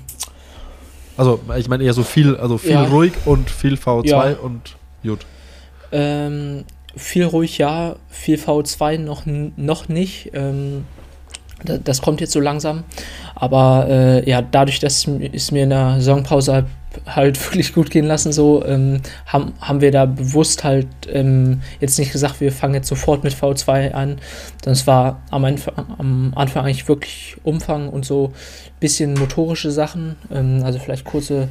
Also ich meine eher so viel, also viel Ja. ruhig und viel VO2 Ja. und gut. ähm, viel ruhig ja, viel V2 noch, noch nicht. Ähm, da, das kommt jetzt so langsam. Aber äh, ja, dadurch, dass es mir in der Saisonpause halt, wirklich gut gehen lassen, so ähm, haben, haben wir da bewusst halt ähm, jetzt nicht gesagt, wir fangen jetzt sofort mit V2 an. Das war am, Anfang- am Anfang eigentlich wirklich Umfang und so bisschen motorische Sachen, ähm, also vielleicht kurze,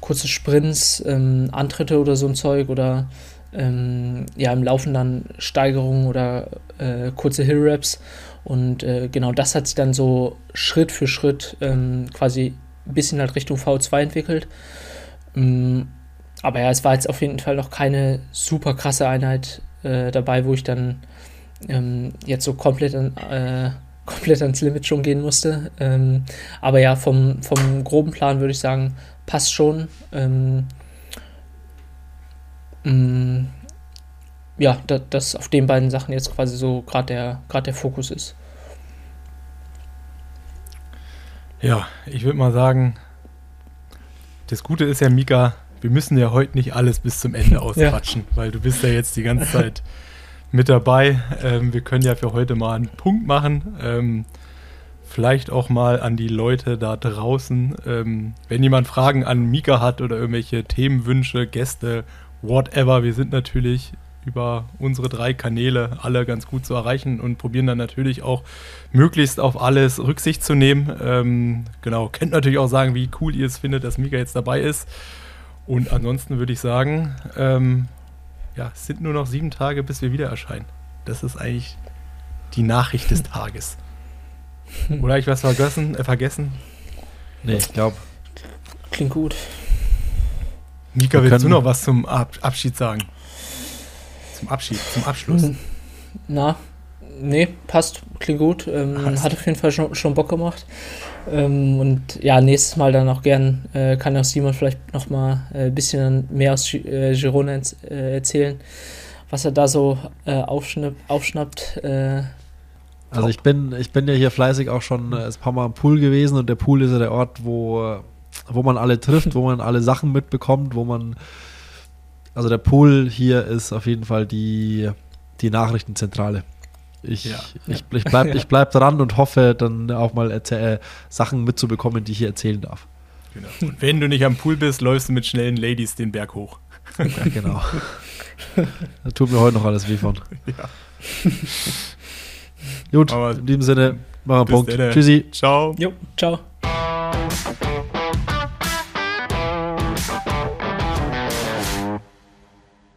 kurze Sprints, ähm, Antritte oder so ein Zeug oder ähm, ja, im Laufen dann Steigerungen oder äh, kurze Hill-Raps. Und äh, genau das hat sich dann so Schritt für Schritt ähm, quasi ein bisschen halt Richtung V2 entwickelt. Ähm, aber ja, es war jetzt auf jeden Fall noch keine super krasse Einheit äh, dabei, wo ich dann ähm, jetzt so komplett, an, äh, *laughs* komplett ans Limit schon gehen musste. Ähm, aber ja, vom, vom groben Plan würde ich sagen, passt schon. Ähm, Mm, ja, da, dass auf den beiden Sachen jetzt quasi so gerade der, der Fokus ist. Ja, ich würde mal sagen, das Gute ist ja, Mika, wir müssen ja heute nicht alles bis zum Ende *laughs* ausquatschen, weil du bist ja jetzt die ganze Zeit mit dabei. Ähm, wir können ja für heute mal einen Punkt machen. Ähm, vielleicht auch mal an die Leute da draußen. Ähm, wenn jemand Fragen an Mika hat oder irgendwelche Themenwünsche, Gäste, whatever, wir sind natürlich über unsere drei Kanäle alle ganz gut zu erreichen und probieren dann natürlich auch möglichst auf alles Rücksicht zu nehmen. Ähm, genau, könnt natürlich auch sagen, wie cool ihr es findet, dass Mika jetzt dabei ist. Und ansonsten würde ich sagen, ähm, ja, es sind nur noch sieben Tage, bis wir wieder erscheinen. Das ist eigentlich die Nachricht des *laughs* Tages. Oder habe ich was vergessen? Äh, vergessen? Nee, ich glaube. Klingt gut. Mika, willst du noch was zum Ab Abschied sagen? Zum Abschied, zum Abschluss. Mhm. Na, nee, passt, klingt gut. Ähm, hat auf jeden Fall schon, schon Bock gemacht. Ähm, und ja, nächstes Mal dann auch gern, äh, kann auch Simon vielleicht nochmal äh, ein bisschen mehr aus äh, Girona äh, erzählen, was er da so äh, aufschnapp, aufschnappt. Äh, Also ich bin, ich bin ja hier fleißig auch schon äh, ein paar Mal am Pool gewesen und der Pool ist ja der Ort, wo, äh, wo man alle trifft, wo man alle Sachen mitbekommt, wo man also der Pool hier ist auf jeden Fall die, die Nachrichtenzentrale. Ich, Ja. ich, ich, bleib, *laughs* ich bleib dran und hoffe dann auch mal erzähl, äh, Sachen mitzubekommen, die ich hier erzählen darf. Genau. Und wenn du nicht am Pool bist, läufst du mit schnellen Ladies den Berg hoch. Ja, genau. da tut mir heute noch alles weh von. *laughs* Ja. Gut, Aber in diesem Sinne, machen wir einen Punkt. dann. Tschüssi. Ciao. jo, ciao.